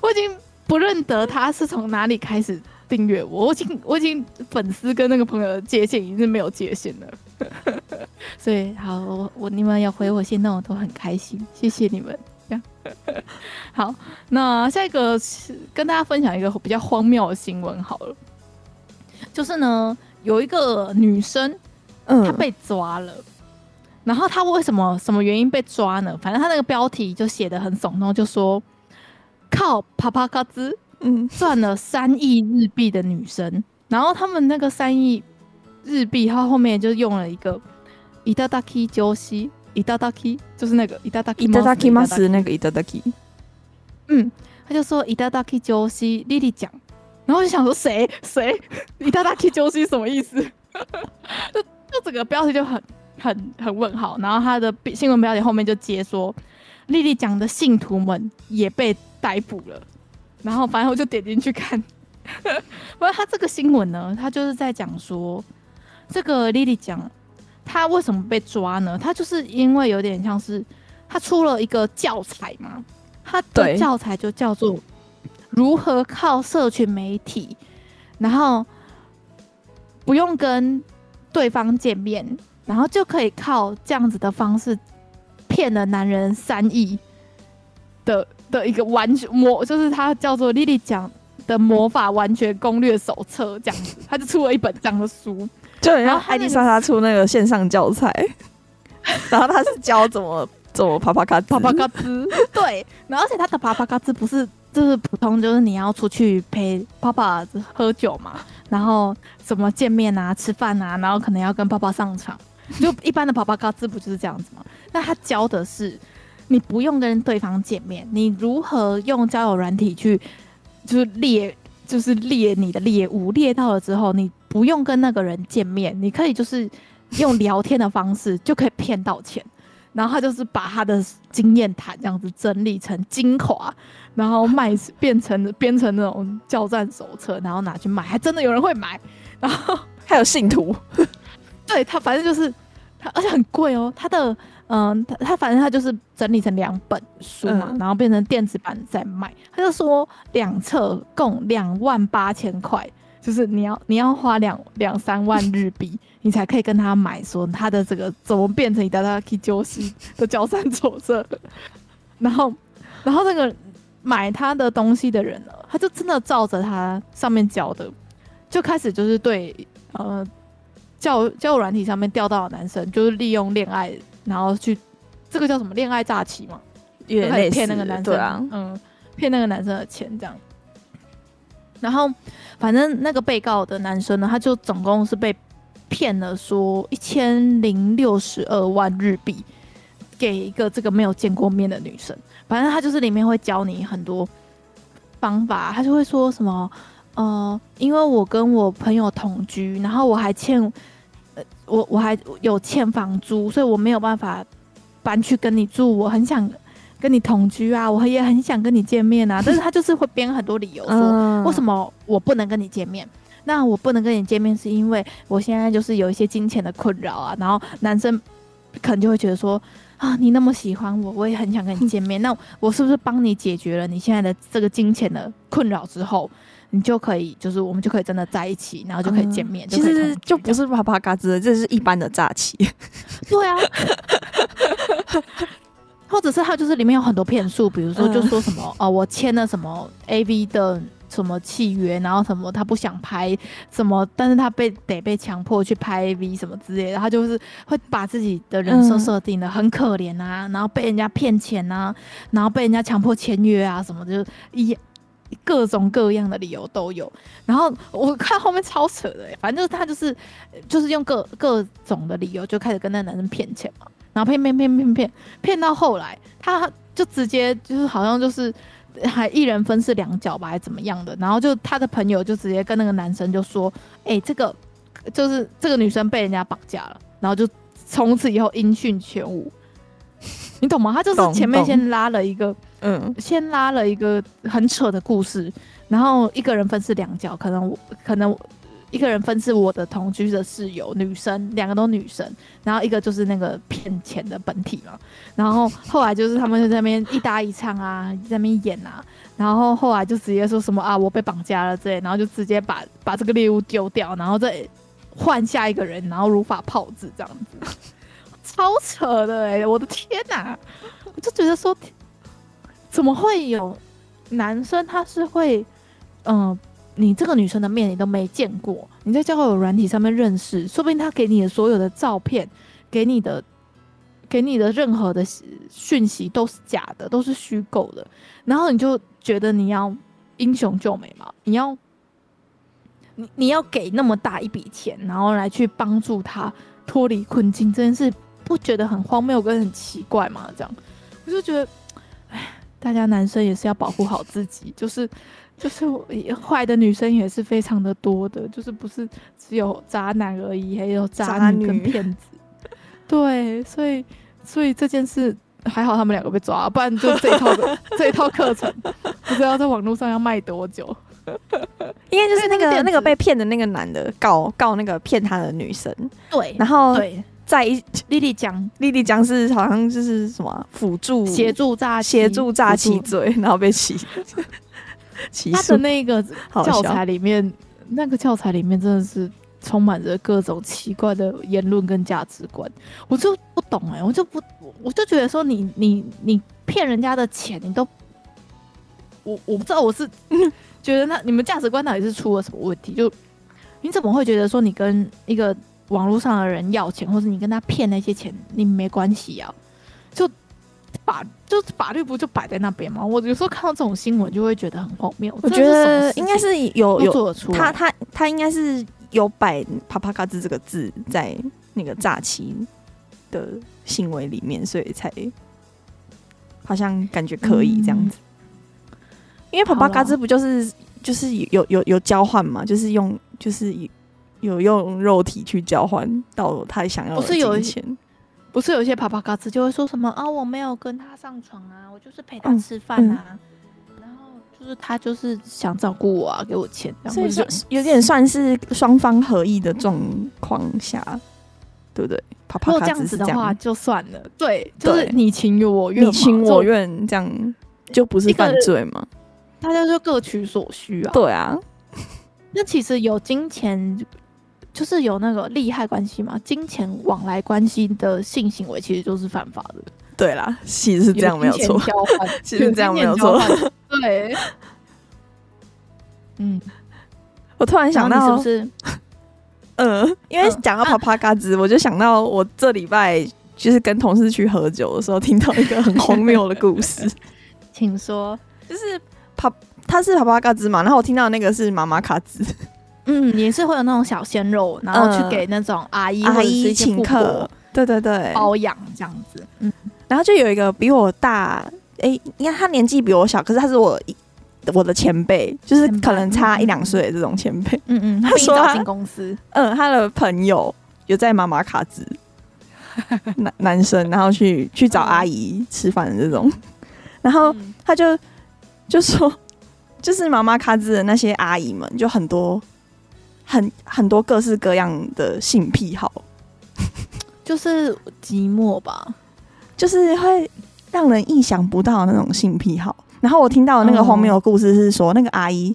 我已经不认得他是从哪里开始。订阅我，我已经我已经粉丝跟那个朋友的界限已经是没有界限了，所以好，我我你们要回我信，那我都很开心，谢谢你们。好，那下一个是跟大家分享一个比较荒谬的新闻好了，就是呢有一个女生，
嗯，
她被抓了。然后她为什么什么原因被抓呢？反正她那个标题就写的很耸动，就说靠啪啪嘎兹，嗯，赚了三亿日币的女生。然后他们那个三亿日币，他后面就用了一个いただき女子，いただき就是那个いただきい
ただきます那个いただき。
嗯，他就说いただき女子莉莉讲，然后我就想说谁谁いただき女子什么意思？就就整个标题就很。很很问号，然后他的新闻标题后面就接说，莉莉讲的信徒们也被逮捕了，然后反正我就点进去看，不过他这个新闻呢，他就是在讲说， 这个莉莉讲她为什么被抓呢？她就是因为有点像是她出了一个教材嘛，她的教材就叫做如何靠社群媒体，然后不用跟对方见面。然后就可以靠这样子的方式骗了男人三亿的的一个完全魔，就是他叫做莉莉讲的魔法完全攻略手册这样子，他就出了一本这样的书，
就然后艾丽莎莎出那个线上教材，然后他是教怎么怎么啪啪咔
啪啪咔兹，对，然后而且他的啪啪咔兹不是就是普通，就是你要出去陪爸爸喝酒嘛，然后什么见面啊、吃饭啊，然后可能要跟爸爸上场。就一般的啪啪咔兹不就是这样子吗？那他教的是，你不用跟对方见面，你如何用交友软体去，就是猎，就是猎你的猎物，猎到了之后，你不用跟那个人见面，你可以就是用聊天的方式就可以骗到钱。然后他就是把他的经验谈这样子整理成精华，然后卖变成编成那种教战手册，然后拿去卖，还真的有人会买，然后
还有信徒。
对他，反正就是他，而且很贵哦。他的，嗯、呃，他他反正他就是整理成两本书嘛，嗯、然后变成电子版在卖。他就说两册共两万八千块，就是你要你要花两两三万日币，你才可以跟他买说他的这个怎么变成いただき女子的交战手册。然后，然后那个买他的东西的人呢，他就真的照着他上面教的，就开始就是对，呃。交交友软体上面钓到的男生，就是利用恋爱， 然后去这个叫什么恋爱诈欺嘛，就可以骗那个男生，啊、嗯，骗那个男生的钱这样。然后反正那个被告的男生呢，他就总共是被骗了说一千零六十二万日币，给一个这个没有见过面的女生。反正他就是里面会教你很多方法，他就会说什么。呃，因为我跟我朋友同居，然后我还欠，呃，我我还有欠房租，所以我没有办法搬去跟你住。我很想跟你同居啊，我也很想跟你见面啊，但是他就是会编很多理由说，为什么我不能跟你见面？那我不能跟你见面是因为我现在就是有一些金钱的困扰啊。然后男生可能就会觉得说，啊，你那么喜欢我，我也很想跟你见面，那我是不是帮你解决了你现在的这个金钱的困扰之后？你就可以，就是我们就可以真的在一起，然后就可以见面。嗯、
其实就不是啪啪嘎兹，这是一般的诈欺。
对啊，或者是他就是里面有很多骗术，比如说就说什么、嗯、哦，我签了什么 AV 的什么契约，然后什么他不想拍什么，但是他被得被强迫去拍 AV 什么之类的，他就是会把自己的人设设定的很可怜啊，然后被人家骗钱啊，然后被人家强迫签约啊什么的，就一。各种各样的理由都有，然后我看后面超扯的，反正就是他就是就是用各各种的理由就开始跟那男生骗钱嘛，然后骗骗骗骗骗骗到后来，他就直接就是好像就是还一人分饰两角吧，还是怎么样的，然后就他的朋友就直接跟那个男生就说，哎、这个就是这个女生被人家绑架了，然后就从此以后音讯全无。你懂吗？他就是前面先拉了一个，嗯，先拉了一个很扯的故事，然后一个人分饰两角，可能可能一个人分饰我的同居的室友女生，两个都女生，然后一个就是那个骗钱的本体嘛，然后后来就是他们就在那边一搭一唱啊，在那边演啊，然后后来就直接说什么啊，我被绑架了之类，然后就直接把把这个猎物丢掉，然后再换下一个人，然后如法炮制这样子。超扯的哎、欸！我的天哪、我就觉得说，怎么会有男生他是会，嗯、你这个女生的面你都没见过，你在交友软体上面认识，说不定他给你的所有的照片，给你的给你的任何的讯息都是假的，都是虚构的，然后你就觉得你要英雄救美嘛？你要你你要给那么大一笔钱，然后来去帮助他脱离困境，这件事不觉得很荒谬跟很奇怪吗？这样我就觉得，哎，大家男生也是要保护好自己，就是。就是坏的女生也是非常的多的，就是不是只有渣男而已，还有渣女跟骗子。对，所以所以这件事还好，他们两个被抓，不然就这一套的 这一套课程，不知道在网络上要卖多久。
应该就是那个那个被骗的那个男的告告那个骗他的女生。
对，
然后
对，
在一
莉莉讲，
莉莉讲是好像就是什么辅助
协助诈
协助诈欺罪，然后被起。
他的那个教材里面，那个教材里面真的是充满着各种奇怪的言论跟价值观，我就不懂哎、欸，我就不，我就觉得说你你你骗人家的钱，你都，我我不知道我是 觉得那你们价值观到底是出了什么问题？就你怎么会觉得说你跟一个网络上的人要钱，或者你跟他骗那些钱，你没关系啊？就。法就是法律不就摆在那边吗？我有时候看到这种新闻就会觉得很荒谬。
我觉得应该是有有他他他应该是有摆“啪啪嘎吱”这个字在那个诈欺的行为里面，所以才好像感觉可以这样子。嗯、因为“啪啪嘎吱”不就是就是有有有交换嘛？就是用就是有用肉体去交换到他想要的金钱。
不是有一些啪啪嘎子就会说什么啊，我没有跟他上床啊，我就是陪他吃饭啊，嗯嗯、然后就是他就是想照顾我啊，给我钱，
所以有点算是双方合意的状况下，对不对？啪啪嘎吱这样子
的话就算了，对，就是你情我愿，
你情我愿这样就不是犯罪吗？
大家就各取所需啊，
对啊，
那其实有金钱。就是有那个利害关系嘛，金钱往来关系的性行为其实就是犯法的。
对啦，其实是这样没有错，其实这样没有错。
对，嗯，
我突然想到，
是不是？
嗯，因为讲到啪啪嘎吱，我就想到我这礼拜就是跟同事去喝酒的时候，听到一个很荒谬的故事。
请说，
就是啪，他是啪啪嘎吱嘛，然后我听到那个是妈妈卡兹。
嗯，也是会有那种小鲜肉，然后去给那种阿姨或者是请客，
对对对，
包养这样子。嗯，
然后就有一个比我大，哎、欸，你看他年纪比我小，可是他是我我的前辈，就是可能差一两岁的这种前辈。
嗯嗯，他说他进公司，
嗯，他的朋友有在妈妈卡子，男男生，然后去去找阿姨吃饭的这种，然后他就就说，就是妈妈卡子的那些阿姨们就很多。很很多各式各样的性癖好，
就是寂寞吧，
就是会让人意想不到的那种性癖好。然后我听到的那个荒谬的故事是说，嗯、那个阿姨，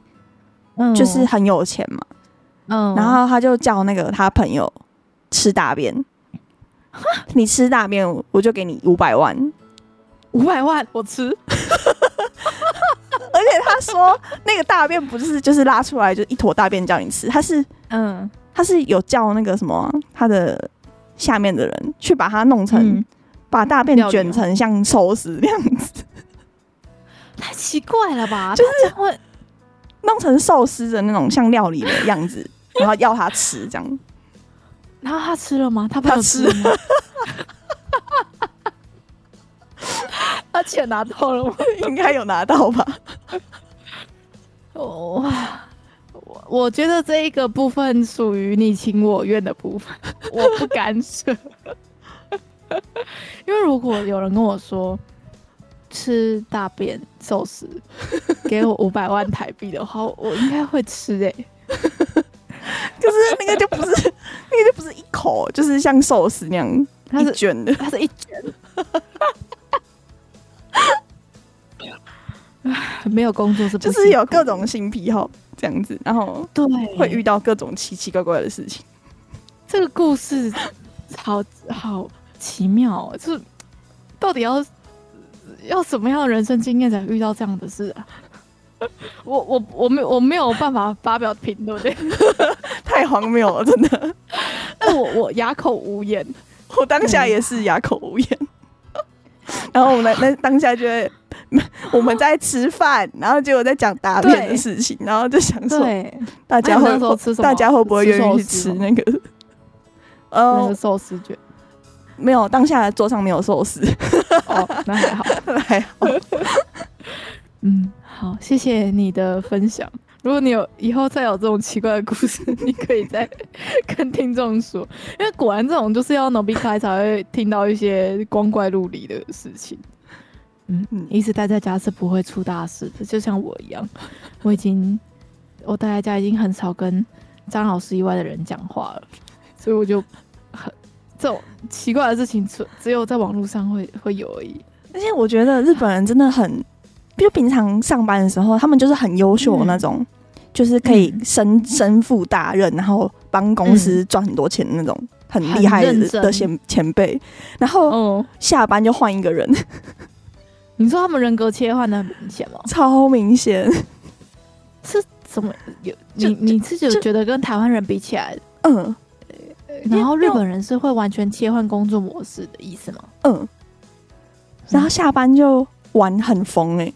就是很有钱嘛，嗯，然后他就叫那个他朋友吃大便，嗯、你吃大便我就给你五百万，
五百万我吃。
而且他说，那个大便不是就是拉出来就一坨大便叫你吃，他是嗯，他是有叫那个什么他的下面的人去把它弄成，嗯、把大便卷成像寿司那样子，
太奇怪了吧？
就是会弄成寿司的那种像料理的样子，然后要他吃这样，
然后他吃了吗？他不吃吗？他钱拿到了吗？
应该有拿到吧。
哦，我我觉得这一个部分属于你情我愿的部分，我不干涉。因为如果有人跟我说吃大便寿司给我五百万台币的话，我应该会吃诶、欸。
可是那个就不是，那个就不是一口，就是像寿司那样，它是卷的，
它是一卷。没有工作是不
就是有各种性癖好这样子，然后对会遇到各种奇奇怪怪的事情。
这个故事好好奇妙哦，就是到底要要什么样的人生经验才遇到这样的事啊？我我我没我没有办法发表评论，对，
太太荒谬了，真的。
那我我哑口无言，
我当下也是哑口无言。然后我们那当下就会，我们在吃饭，然后结果在讲大便的事情，然后就想说，大家会大家会不会愿意去吃那个？
呃，寿司卷
没有，当下桌上没有寿司。
哦，那还好，
还好。
嗯，好，谢谢你的分享。如果你有以后再有这种奇怪的故事，你可以再 跟听众说，因为果然这种就是要努力开才会听到一些光怪陆离的事情。嗯嗯，一直待在家是不会出大事的，就像我一样，我已经我待在家已经很少跟张老师以外的人讲话了，所以我就很这种奇怪的事情只只有在网络上会会有而已。
而且我觉得日本人真的很。就平常上班的时候，他们就是很优秀的那种，嗯、就是可以身身负大任，然后帮公司赚很多钱的那种很厉害的的前前辈。然后下班就换一个人。
你说他们人格切换的很明显吗？
超明显。
是怎么有你你自己有觉得跟台湾人比起来，
嗯，
然后日本人是会完全切换工作模式的意思吗？
嗯，然后下班就玩很疯哎、欸。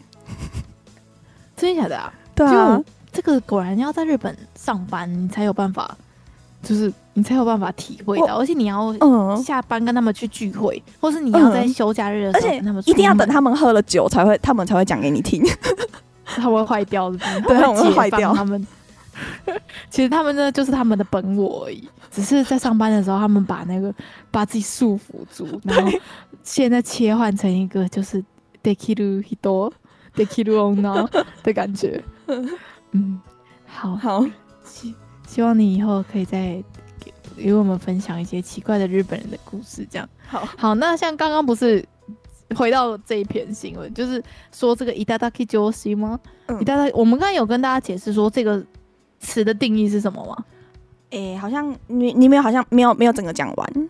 真的假的啊？
对啊，
这个果然要在日本上班，你才有办法，就是你才有办法体会到，而且你要嗯。下班跟他们去聚会，嗯、或是你要在休假日的时候跟他们，
一定要等他们喝了酒才会，他们才会讲给你听，
他们会坏掉的，
对，他们会坏掉。
他们。其实他们呢，就是他们的本我而已，只是在上班的时候，他们把那个把自己束缚住，然后现在切换成一个就是る人。de k i l o n 的感觉，嗯，好
好，
希希望你以后可以再给与我们分享一些奇怪的日本人的故事，这样。
好
好，那像刚刚不是回到这一篇新闻，就是说这个いただき上司吗？いただ，我们刚刚有跟大家解释说这个词的定义是什么吗？
诶、欸，好像你你没有好像没有没有整个讲完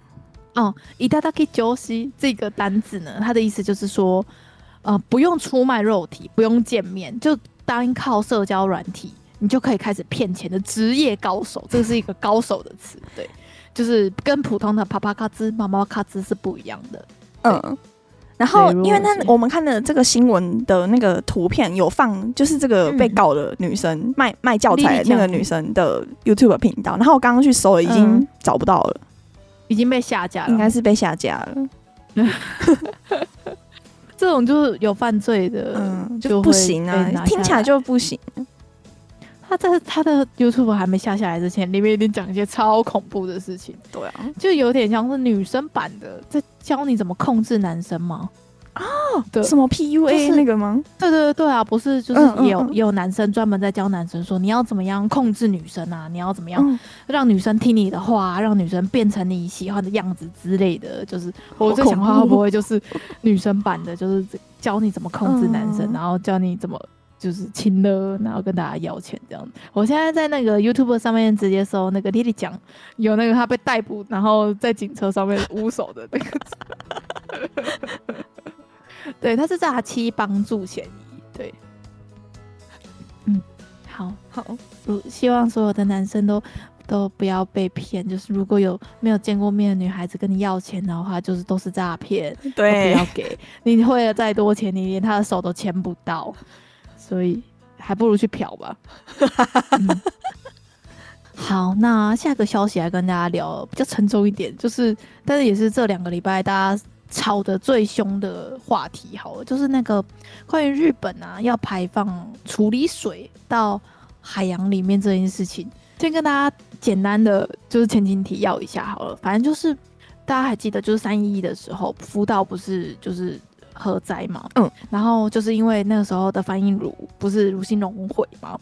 哦。いただき上司这个单字呢，它的意思就是说。 呃，不用出卖肉体，不用见面，就单靠社交软体，你就可以开始骗钱的职业高手。这是一个高手的词，对，就是跟普通的啪啪咔兹、妈妈咔兹是不一样的。
嗯，然后因为那我们看的这个新闻的那个图片有放，就是这个被告的女生、嗯、卖卖教材的那个女生的 YouTube 频道，然后我刚刚去搜了，已经找不到了，嗯、
已经被下架了，
应该是被下架了。
这种就是有犯罪的，
嗯，就不行啊，听起来就不行。
他在他的 YouTube 还没下下来之前，里面一定讲一些超恐怖的事情。
对啊，
就有点像是女生版的，在教你怎么控制男生吗？
啊，对，什么 PUA 那个吗？
对对对啊，不是，就是也有也有男生专门在教男生说，你要怎么样控制女生啊？你要怎么样让女生听你的话，让女生变成你喜欢的样子之类的。就是我在想，话会不会就是女生版的，就是教你怎么控制男生，然后教你怎么就是亲了，然后跟大家要钱这样子。我现在在那个 YouTube 上面直接搜那个莉莉讲，有那个他被逮捕，然后在警车上面捂手的那个。对，他是诈欺帮助嫌疑。对，嗯，好好，希望所有的男生都都不要被骗。就是如果有没有见过面的女孩子跟你要钱的话，就是都是诈骗。
对，
不要给你汇了再多钱，你连他的手都牵不到，所以还不如去嫖吧。嗯、好，那下个消息来跟大家聊比较沉重一点，就是但是也是这两个礼拜大家。吵得最凶的话题，好了，就是那个关于日本啊要排放处理水到海洋里面这件事情，先跟大家简单的就是前情提要一下好了。反正就是大家还记得，就是三一一的时候，福岛不是就是核灾嘛，嗯，然后就是因为那个时候的反应炉不是炉心熔毁嘛，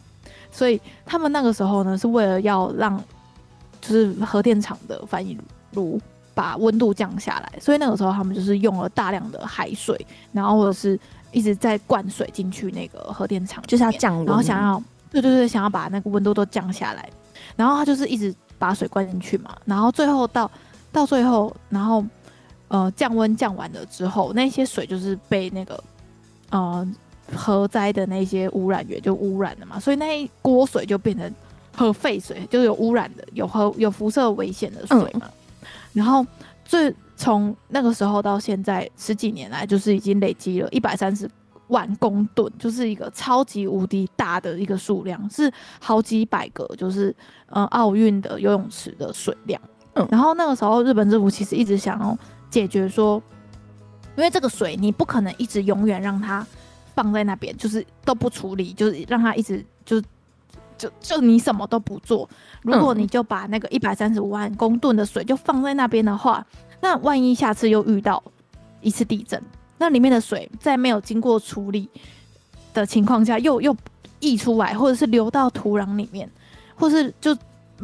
所以他们那个时候呢是为了要让就是核电厂的反应炉。把温度降下来，所以那个时候他们就是用了大量的海水，然后或者是一直在灌水进去那个核电厂，
就是要降温，
然后想要，对对对，想要把那个温度都降下来，然后他就是一直把水灌进去嘛，然后最后到到最后，然后呃降温降完了之后，那些水就是被那个呃核灾的那些污染源就污染了嘛，所以那一锅水就变成核废水，就是有污染的、有核有辐射危险的水嘛。嗯、然后最从那个时候到现在十几年来，就是已经累积了一百三十万公吨，就是一个超级无敌大的一个数量，是好几百个，就是呃奥运的游泳池的水量。嗯，然后那个时候日本政府其实一直想要解决说，因为这个水你不可能一直永远让它放在那边，就是都不处理，就是让它一直就就就你什么都不做。如果你就把那个一百三十五万公吨的水就放在那边的话，那万一下次又遇到一次地震，那里面的水在没有经过处理的情况下又又溢出来，或者是流到土壤里面，或是就。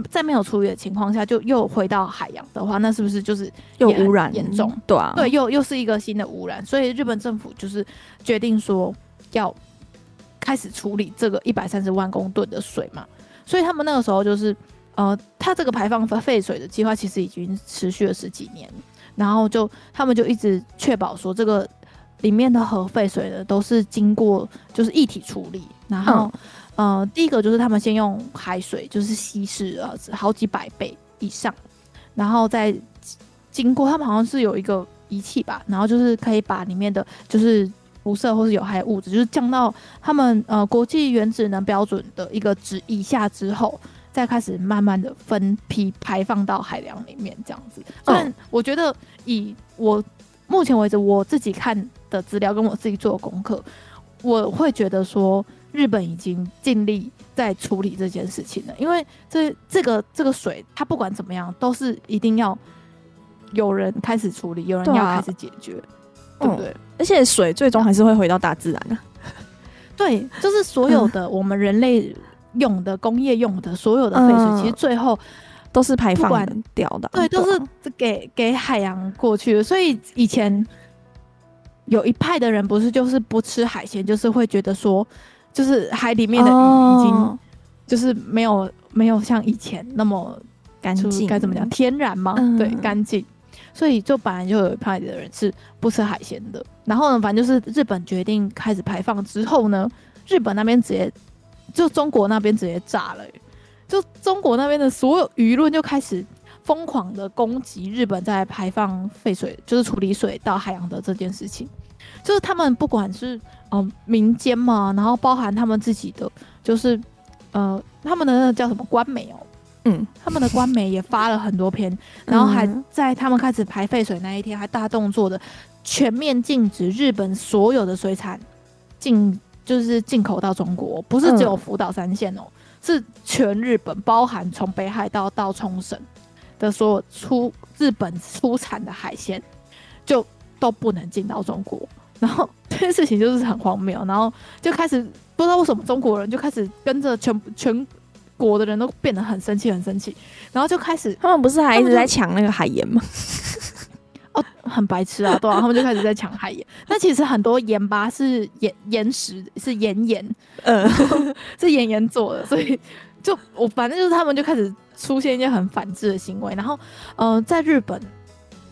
在没有处理的情况下，就又回到海洋的话，那是不是就是
又污染
严重？
对啊，
对，又又是一个新的污染。所以日本政府就是决定说要开始处理这个一百三十万公吨的水嘛。所以他们那个时候就是，呃，他这个排放废水的计划其实已经持续了十几年，然后就他们就一直确保说这个里面的核废水呢都是经过就是一体处理，然后。嗯呃，第一个就是他们先用海水，就是稀释了好几百倍以上，然后再经过他们好像是有一个仪器吧，然后就是可以把里面的就是辐射或是有害物质，就是降到他们呃国际原子能标准的一个值以下之后，再开始慢慢的分批排放到海洋里面这样子。但我觉得以我目前为止我自己看的资料跟我自己做的功课，我会觉得说。日本已经尽力在处理这件事情了，因为这这个这个水，它不管怎么样，都是一定要有人开始处理，有人要开始解决，对，不对？嗯、
而且水最终还是会回到大自然的。
对，就是所有的我们人类用的、工业用的所有的废水，嗯、其实最后
都是排放掉的，
对，都是给给海洋过去的。所以以前有一派的人不是就是不吃海鲜，就是会觉得说。就是海里面的鱼已经就是没有、哦、没有像以前那么干净，该怎么讲？天然吗？嗯、对，干净。所以就本来就有一派的人是不吃海鲜的。然后呢，反正就是日本决定开始排放之后呢，日本那边直接就中国那边直接炸了，就中国那边的所有舆论就开始疯狂的攻击日本在排放废水，就是处理水到海洋的这件事情。就是他们不管是嗯、民间嘛，然后包含他们自己的，就是呃他们的那个叫什么官媒哦，嗯，他们的官媒也发了很多篇，然后还在他们开始排废水那一天，还大动作的全面禁止日本所有的水产进，就是进口到中国，不是只有福岛三县哦，是全日本，包含从北海道到冲绳的所有出日本出产的海鲜，就都不能进到中国。然后这件事情就是很荒谬，然后就开始不知道为什么中国人就开始跟着全全国的人都变得很生气，很生气，然后就开始
他们不是还一直在抢那个海盐吗？
哦，很白痴啊，对啊，他们就开始在抢海盐。那其实很多盐巴是盐盐石，是盐盐，呃，是盐盐做的，所以就我反正就是他们就开始出现一些很反制的行为，然后呃，在日本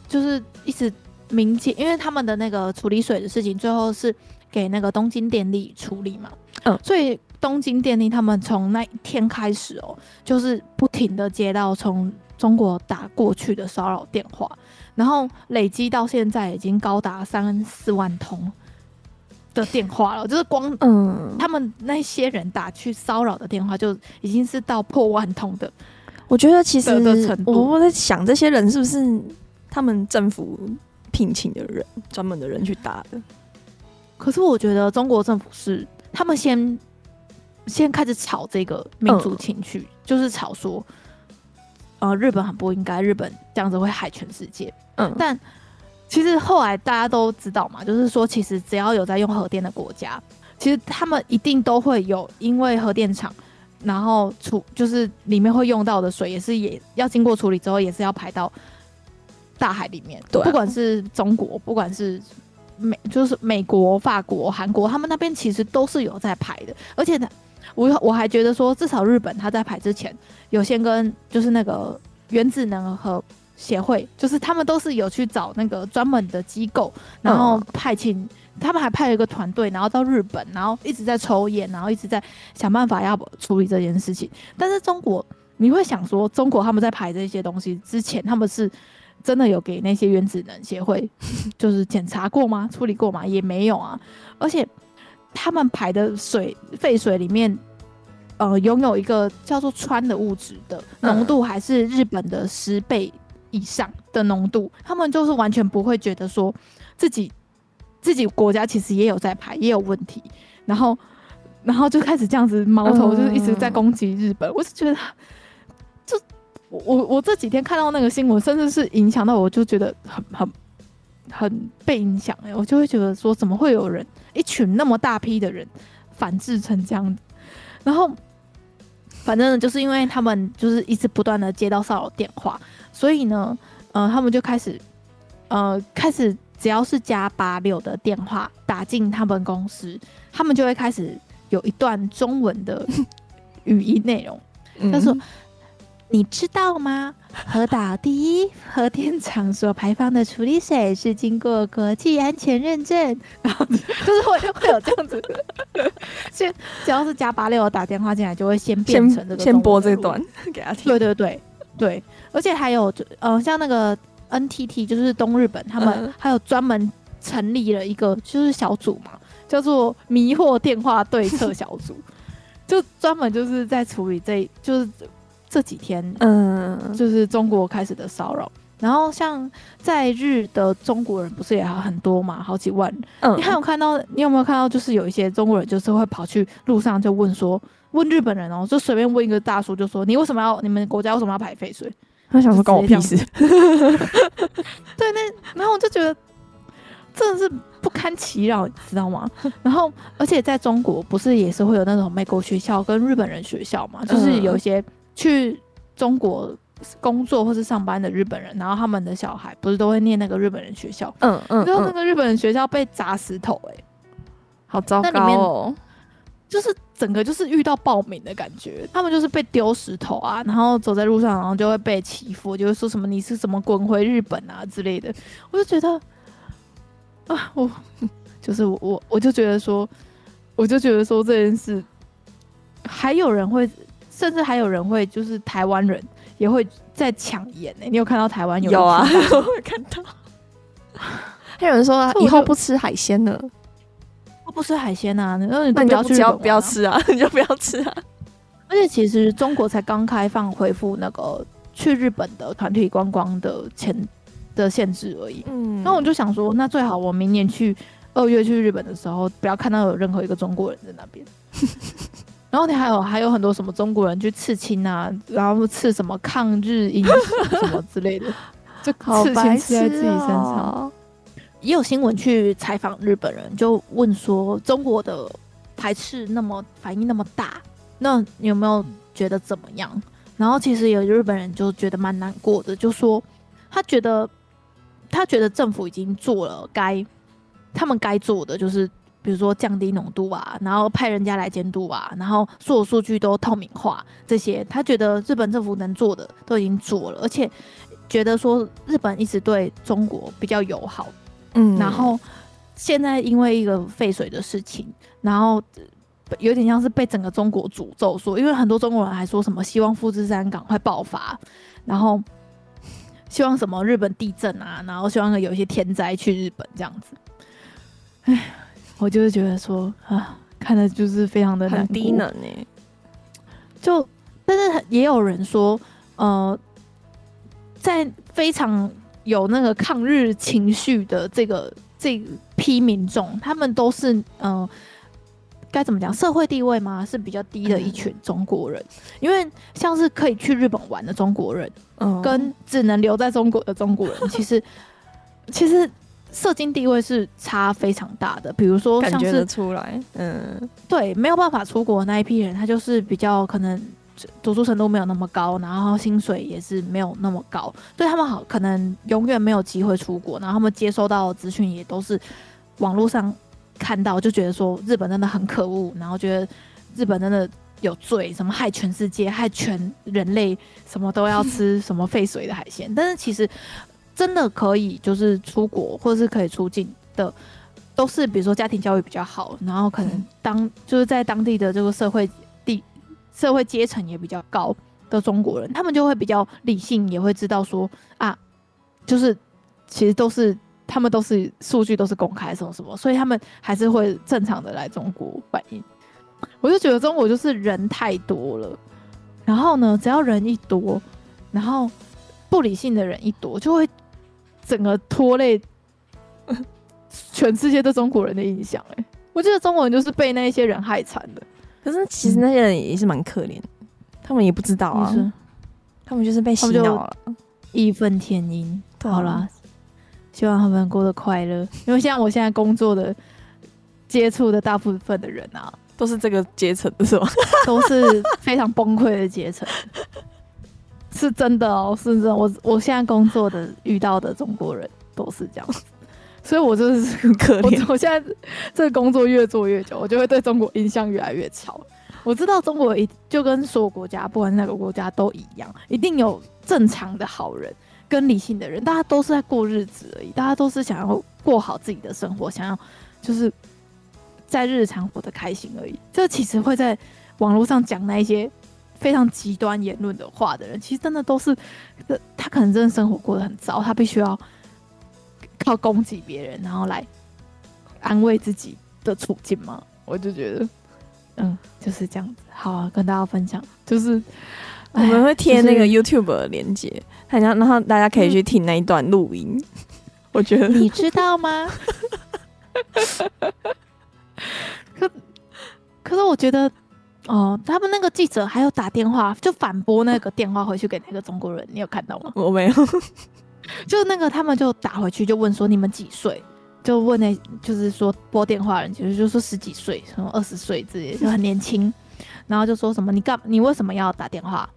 就是一直。民间，因为他们的那个处理水的事情，最后是给那个东京电力处理嘛。嗯，所以东京电力他们从那一天开始哦，就是不停的接到从中国打过去的骚扰电话，然后累积到现在已经高达三四万通的电话了。就是光嗯，他们那些人打去骚扰的电话，就已经是到破万通的。
我觉得其实我我在想，这些人是不是他们政府？聘请的人，专门的人去打的。
可是我觉得中国政府是他们先先开始炒这个民族情绪，嗯、就是炒说，呃，日本很不应该，日本这样子会害全世界。嗯，但其实后来大家都知道嘛，就是说，其实只要有在用核电的国家，其实他们一定都会有，因为核电厂，然后处就是里面会用到的水，也是也要经过处理之后，也是要排到。大海里面，对啊，不管是中国，不管是美，就是美国、法国、韩国，他们那边其实都是有在排的。而且呢，我我还觉得说，至少日本他在排之前，有先跟就是那个原子能和协会，就是他们都是有去找那个专门的机构，然后派遣，他们还派了一个团队，然后到日本，然后一直在抽烟，然后一直在想办法要处理这件事情。但是中国，你会想说，中国他们在排这些东西之前，他们是真的有给那些原子能协会 就是检查过吗？处理过吗？也没有啊。而且他们排的水废水里面。呃，拥有一个叫做氚的物质的浓度，还是日本的十倍以上的浓度，他们就是完全不会觉得说自己自己国家其实也有在排，也有问题，然后然后就开始这样子矛头，就是一直在攻击日本。我是觉得，就我我这几天看到那个新闻，甚至是影响到我，就觉得很很很被影响哎，我就会觉得说，怎么会有人一群那么大批的人反制成这样子，然后。反正就是因为他们就是一直不断的接到骚扰电话，所以呢，呃，他们就开始，呃，开始只要是加八六的电话打进他们公司，他们就会开始有一段中文的 语音内容，他说。你知道吗？核岛第一核电厂所排放的处理水是经过国际安全认证，然 后就是会会有这样子。先只要是加八六打电话进来，就会先变成这个
先，先播这段给他听。
对对对对，而且还有呃，像那个 NTT，就是东日本，他们还有专门成立了一个就是小组嘛，叫做迷惑电话对策小组，就专门就是在处理这就是。这几天，嗯，就是中国开始的骚扰，然后像在日的中国人不是也很多嘛，好几万。嗯，你还有看到，你有没有看到？就是有一些中国人就是会跑去路上就问说，问日本人哦，就随便问一个大叔，就说你为什么要你们国家为什么要排废水？
他想说关我屁事。
对，那然后我就觉得真的是不堪其扰，你知道吗？然后而且在中国不是也是会有那种美国学校跟日本人学校嘛，就是有一些。去中国工作或是上班的日本人，然后他们的小孩不是都会念那个日本人学校？嗯嗯，然后那个日本人学校被砸石头、欸，哎，
好糟糕哦！
就是整个就是遇到暴民的感觉，他们就是被丢石头啊，然后走在路上，然后就会被欺负，就会说什么你是怎么滚回日本啊之类的。我就觉得啊，我 就是我我我就觉得说，我就觉得说这件事还有人会。甚至还有人会，就是台湾人也会在抢盐呢。你有看到台湾有？
有啊，我会看到。还有人说 以后不吃海鲜了，
不吃海鲜啊？那你
不要去，不要不要吃啊，你就不要吃啊。
而且其实中国才刚开放恢复那个去日本的团体观光的前的限制而已。嗯，那我就想说，那最好我明年去二月去日本的时候，不要看到有任何一个中国人在那边。然后你还有还有很多什么中国人去刺青啊，然后刺什么抗日英雄什么之类的，就刺青刺在自己身上。也有新闻去采访日本人，就问说中国的排斥那么反应那么大，那你有没有觉得怎么样？然后其实有日本人就觉得蛮难过的，就说他觉得他觉得政府已经做了该他们该做的，就是。比如说降低浓度啊，然后派人家来监督啊，然后所有数据都透明化，这些他觉得日本政府能做的都已经做了，而且觉得说日本一直对中国比较友好，嗯，然后现在因为一个废水的事情，然后有点像是被整个中国诅咒说，因为很多中国人还说什么希望富士山赶快爆发，然后希望什么日本地震啊，然后希望有一些天灾去日本这样子，哎。我就是觉得说啊，看的就是非常的很，
低能呢。
就，但是也有人说，呃，在非常有那个抗日情绪的这个这批民众，他们都是呃，该怎么讲？社会地位吗？是比较低的一群中国人。嗯、因为像是可以去日本玩的中国人，嗯，跟只能留在中国的中国人，其实，其实。社经地位是差非常大的，比如说像是
感觉得出来，嗯，
对，没有办法出国那一批人，他就是比较可能读书程度没有那么高，然后薪水也是没有那么高，对他们好可能永远没有机会出国，然后他们接收到的资讯也都是网络上看到，就觉得说日本真的很可恶，然后觉得日本真的有罪，什么害全世界、害全人类，什么都要吃什么废水的海鲜。但是其实真的可以就是出国或者是可以出境的，都是比如说家庭教育比较好，然后可能当就是在当地的这个社会地社会阶层也比较高的中国人，他们就会比较理性，也会知道说啊，就是其实都是。他们都是数据都是公开什么什么，所以他们还是会正常的来中国反映。我就觉得中国就是人太多了，然后呢，只要人一多，然后不理性的人一多，就会整个拖累 全世界对中国人的印象。哎，我觉得中国人就是被那一些人害惨的。
可是其实那些人也是蛮可怜，他们也不知道啊，他们就是被洗脑了，
义愤填膺。好啦。希望他们过得快乐，因为像我现在工作的接触的大部分的人啊，
都是这个阶层的是吗？
都是非常崩溃的阶层，是真的哦，是真的。我我现在工作的遇到的中国人都是这样，所以我就是很可怜。我现在这个工作越做越久，我就会对中国印象越来越差。我知道中国一就跟所有国家，不管哪个国家都一样，一定有正常的好人。跟理性的人，大家都是在过日子而已，大家都是想要过好自己的生活，想要就是在日常活得开心而已。这其实会在网络上讲那一些非常极端言论的话的人，其实真的都是，他可能真的生活过得很糟，他必须要靠攻击别人，然后来安慰自己的处境吗？我就觉得，嗯，就是这样子。好啊，跟大家分享，就是。
我们会贴那个 YouTube 的链接，好像然后大家可以去听那一段录音。嗯、我觉得
你知道吗？可可是我觉得哦，他们那个记者还有打电话就反驳那个电话回去给那个中国人，你有看到吗？
我没有，
就那个他们就打回去就问说你们几岁？就问那，就是说拨电话人，其实就说十几岁，什么二十岁之类，就很年轻。然后就说什么你干你为什么要打电话？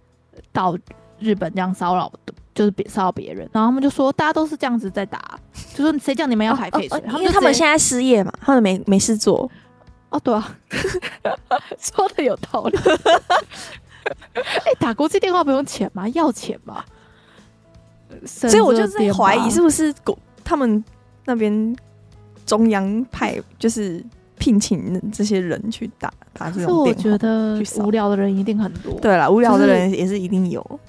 到日本这样骚扰，就是别骚扰别人，然后他们就说大家都是这样子在打，就说谁叫你们要排废水？
因为他们现在失业嘛，他们没没事做。
哦，对啊，说的有道理。哎、欸，打国际电话不用钱吗？要钱吗？
所以我就在怀疑是不是国他们那边中央派就是。聘请这些人去打打这种电话，
我觉得无聊的人一定很多。
对了，无聊的人也是一定有。就是、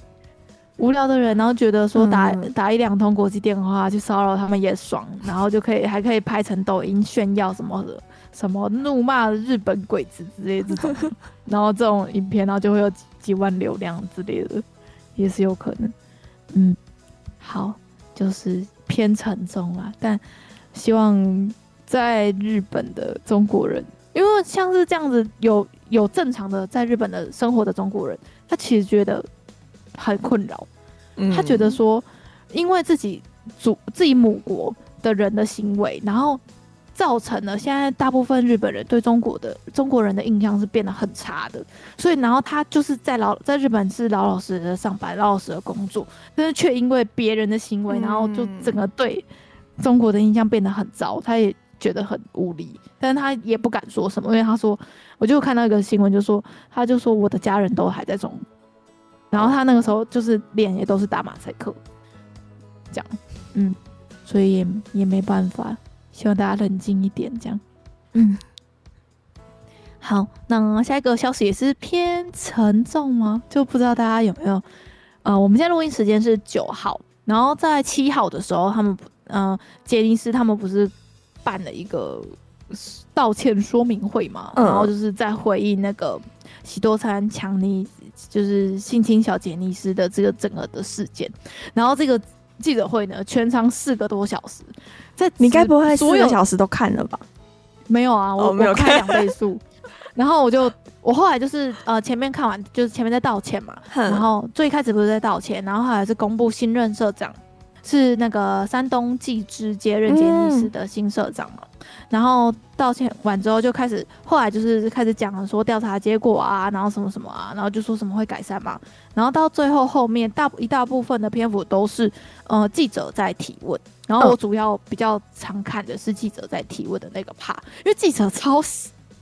无聊的人，然后觉得说打、嗯、打一两通国际电话去骚扰他们也爽，然后就可以还可以拍成抖音炫耀什么的，什么怒骂日本鬼子之类这种，然后这种影片，然后就会有几几万流量之类的，也是有可能。嗯，好，就是偏沉重啊，但希望。在日本的中国人，因为像是这样子有有正常的在日本的生活的中国人，他其实觉得很困扰。他觉得说，因为自己祖自己母国的人的行为，然后造成了现在大部分日本人对中国的中国人的印象是变得很差的。所以，然后他就是在老在日本是老老实实的上班，老老实实的工作，但是却因为别人的行为，然后就整个对中国的印象变得很糟。他也。觉得很无力，但是他也不敢说什么，因为他说，我就看到一个新闻，就说他就说我的家人都还在中，然后他那个时候就是脸也都是打马赛克，这样，嗯，所以也也没办法，希望大家冷静一点，这样，嗯，好，那下一个消息也是偏沉重吗？就不知道大家有没有，呃，我们现在录音时间是九号，然后在七号的时候，他们，呃，杰尼斯他们不是。办了一个道歉说明会嘛，嗯、然后就是在回应那个喜多川强尼就是性侵小杰尼斯的这个整个的事件，然后这个记者会呢，全长四个多小时，在
你该不会四个小时都看了吧？
没有啊，我、哦、没有看。两倍速，然后我就我后来就是呃前面看完就是前面在道歉嘛，然后最开始不是在道歉，然后后来是公布新任社长。是那个山东纪之接任杰尼斯的新社长嘛，嗯、然后道歉完之后就开始，后来就是开始讲了说调查结果啊，然后什么什么啊，然后就说什么会改善嘛，然后到最后后面大一大部分的篇幅都是呃记者在提问，然后我主要比较常看的是记者在提问的那个 part，因为记者超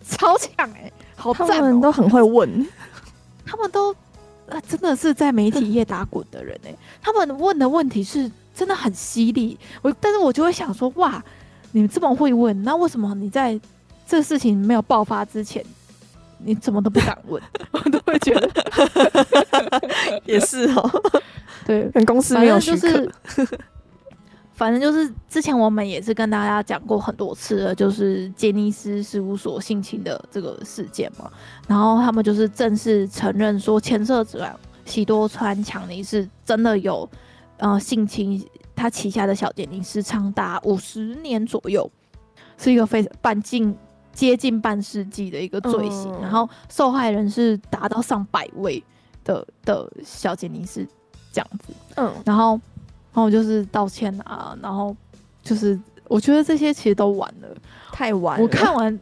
超强哎、欸，好赞、喔，
他们都很会问，
他们都啊，真的是在媒体业打滚的人哎、欸，他们问的问题是真的很犀利。我，但是我就会想说，哇，你们这么会问，那为什么你在这个事情没有爆发之前，你怎么都不敢问？我都会觉得，
也是哦、喔，
对，
跟公司没有许可。
反正就是之前我们也是跟大家讲过很多次了，就是杰尼斯事务所性侵的这个事件嘛，然后他们就是正式承认说前社长喜多川强尼是真的有呃性侵他旗下的小杰尼斯长达五十年左右，是一个非常半近接近半世纪的一个罪行，嗯、然后受害人是达到上百位的的小杰尼斯这样子，嗯，然后。然后我就是道歉啊，然后就是我觉得这些其实都晚了，
太晚了。
我看完，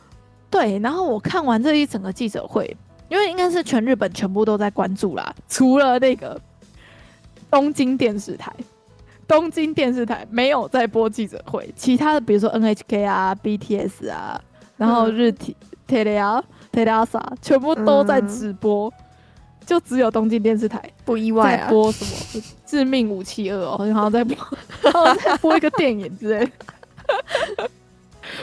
对，然后我看完这一整个记者会，因为应该是全日本全部都在关注啦，除了那个东京电视台，东京电视台没有在播记者会，其他的比如说 NHK 啊、BTS 啊，然后日体、テレ朝、テレ朝全部都在直播。嗯 就只有东京电视台
不意外啊，
播什么《致命武器二》哦，然后在播，然后再播一个电影之类。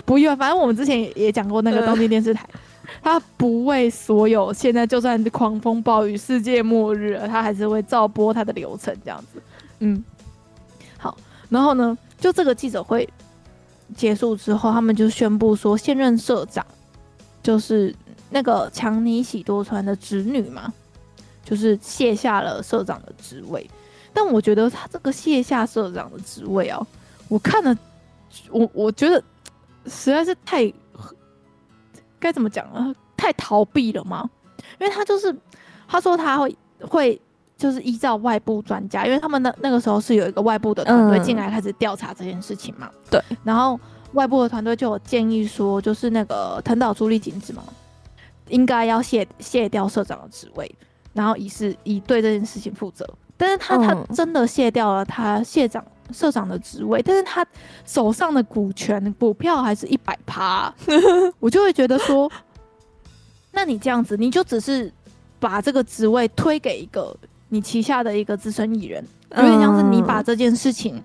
不意外，反正我们之前也也讲过那个东京电视台，它不为所有现在就算是狂风暴雨、世界末日了，它还是会照播它的流程这样子。嗯，好，然后呢，就这个记者会结束之后，他们就宣布说，现任社长就是那个强尼喜多川的侄女嘛。就是卸下了社长的职位，但我觉得他这个卸下社长的职位啊，我看了，我我觉得实在是太该怎么讲啊？太逃避了吗？因为他就是他说他会会就是依照外部专家，因为他们那那个时候是有一个外部的团队进来开始调查这件事情嘛。
对，
然后外部的团队就有建议说，就是那个藤岛朱莉景子嘛，应该要卸卸掉社长的职位。然后以是以对这件事情负责，但是他他真的卸掉了他卸长社长的职位，但是他手上的股权股票还是一百趴，我就会觉得说，那你这样子，你就只是把这个职位推给一个你旗下的一个资深艺人，有点像是你把这件事情，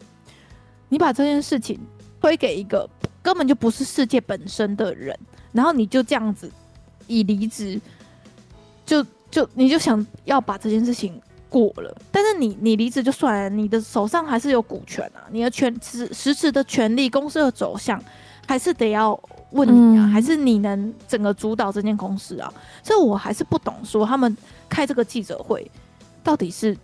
你把这件事情推给一个根本就不是世界本身的人，然后你就这样子以离职就。就你就想要把这件事情过了，但是你你离职就算了，你的手上还是有股权啊，你的权实实质的权利，公司的走向还是得要问你啊，嗯、还是你能整个主导这间公司啊？所以我还是不懂说他们开这个记者会到底是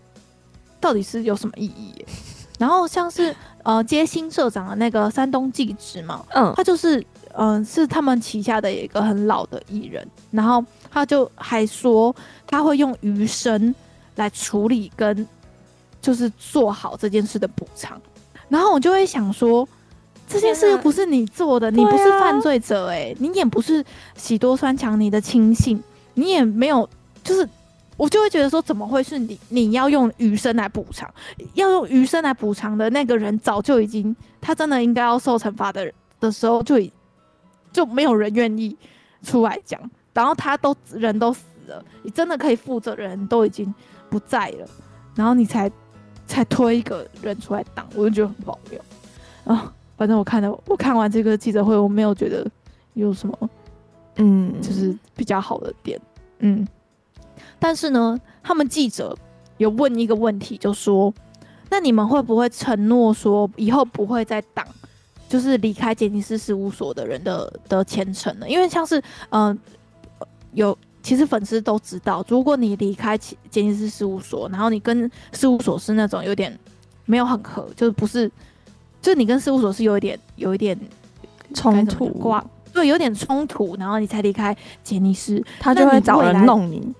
到底是有什么意义？然后像是呃接新社长的那个山东纪之嘛，嗯，他就是嗯、呃、是他们旗下的一个很老的艺人，然后。他就还说他会用余生来处理跟就是做好这件事的补偿，然后我就会想说，这件事又不是你做的，你不是犯罪者哎、欸，你也不是喜多川强尼的亲信，你也没有，就是我就会觉得说，怎么会是你？你要用余生来补偿，要用余生来补偿的那个人早就已经，他真的应该要受惩罚的的时候，就已就没有人愿意出来讲。然后他都人都死了，你真的可以负责人都已经不在了，然后你才才推一个人出来挡，我就觉得很荒谬啊！反正我看了，我看完这个记者会，我没有觉得有什么，嗯，就是比较好的点，嗯。但是呢，他们记者有问一个问题，就说：那你们会不会承诺说以后不会再挡，就是离开杰尼斯事务所的人的的前程呢？因为像是嗯。有，其实粉丝都知道，如果你离开杰尼斯事务所，然后你跟事务所是那种有点没有很合，就是不是，就你跟事务所是有一点有一点冲突。挂，对，有点冲突，然后你才离开杰尼斯，
他就会找人弄你，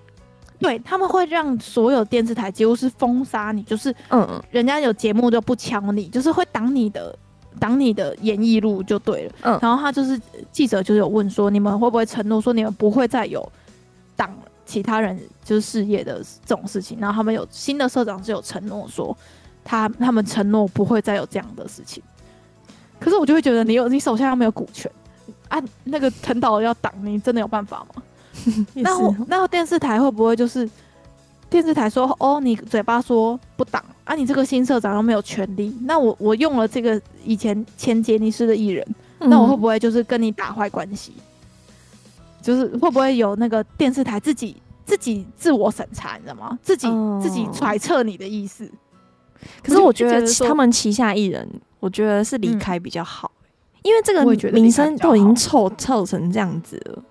对，他们会让所有电视台几乎是封杀你，就是嗯，人家有节目就不抢你，就是会挡你的。挡你的演艺路就对了，嗯，然后他就是记者，就有问说，你们会不会承诺说你们不会再有挡其他人就是事业的这种事情？然后他们有新的社长是有承诺说，他他们承诺不会再有这样的事情。可是我就会觉得，你有你手下又没有股权啊，那个藤岛要挡你，真的有办法吗？那那电视台会不会就是电视台说哦，你嘴巴说不挡啊，你这个新社长又没有权利，那我我用了这个以前前杰尼斯的艺人，嗯、那我会不会就是跟你打坏关系？就是会不会有那个电视台自己自己自我审查，你知道吗？自己、哦、自己揣测你的意思。
可是我觉得他们旗下艺人，我觉得是离开比较好，嗯、因为这个名声都已经臭臭成这样子了。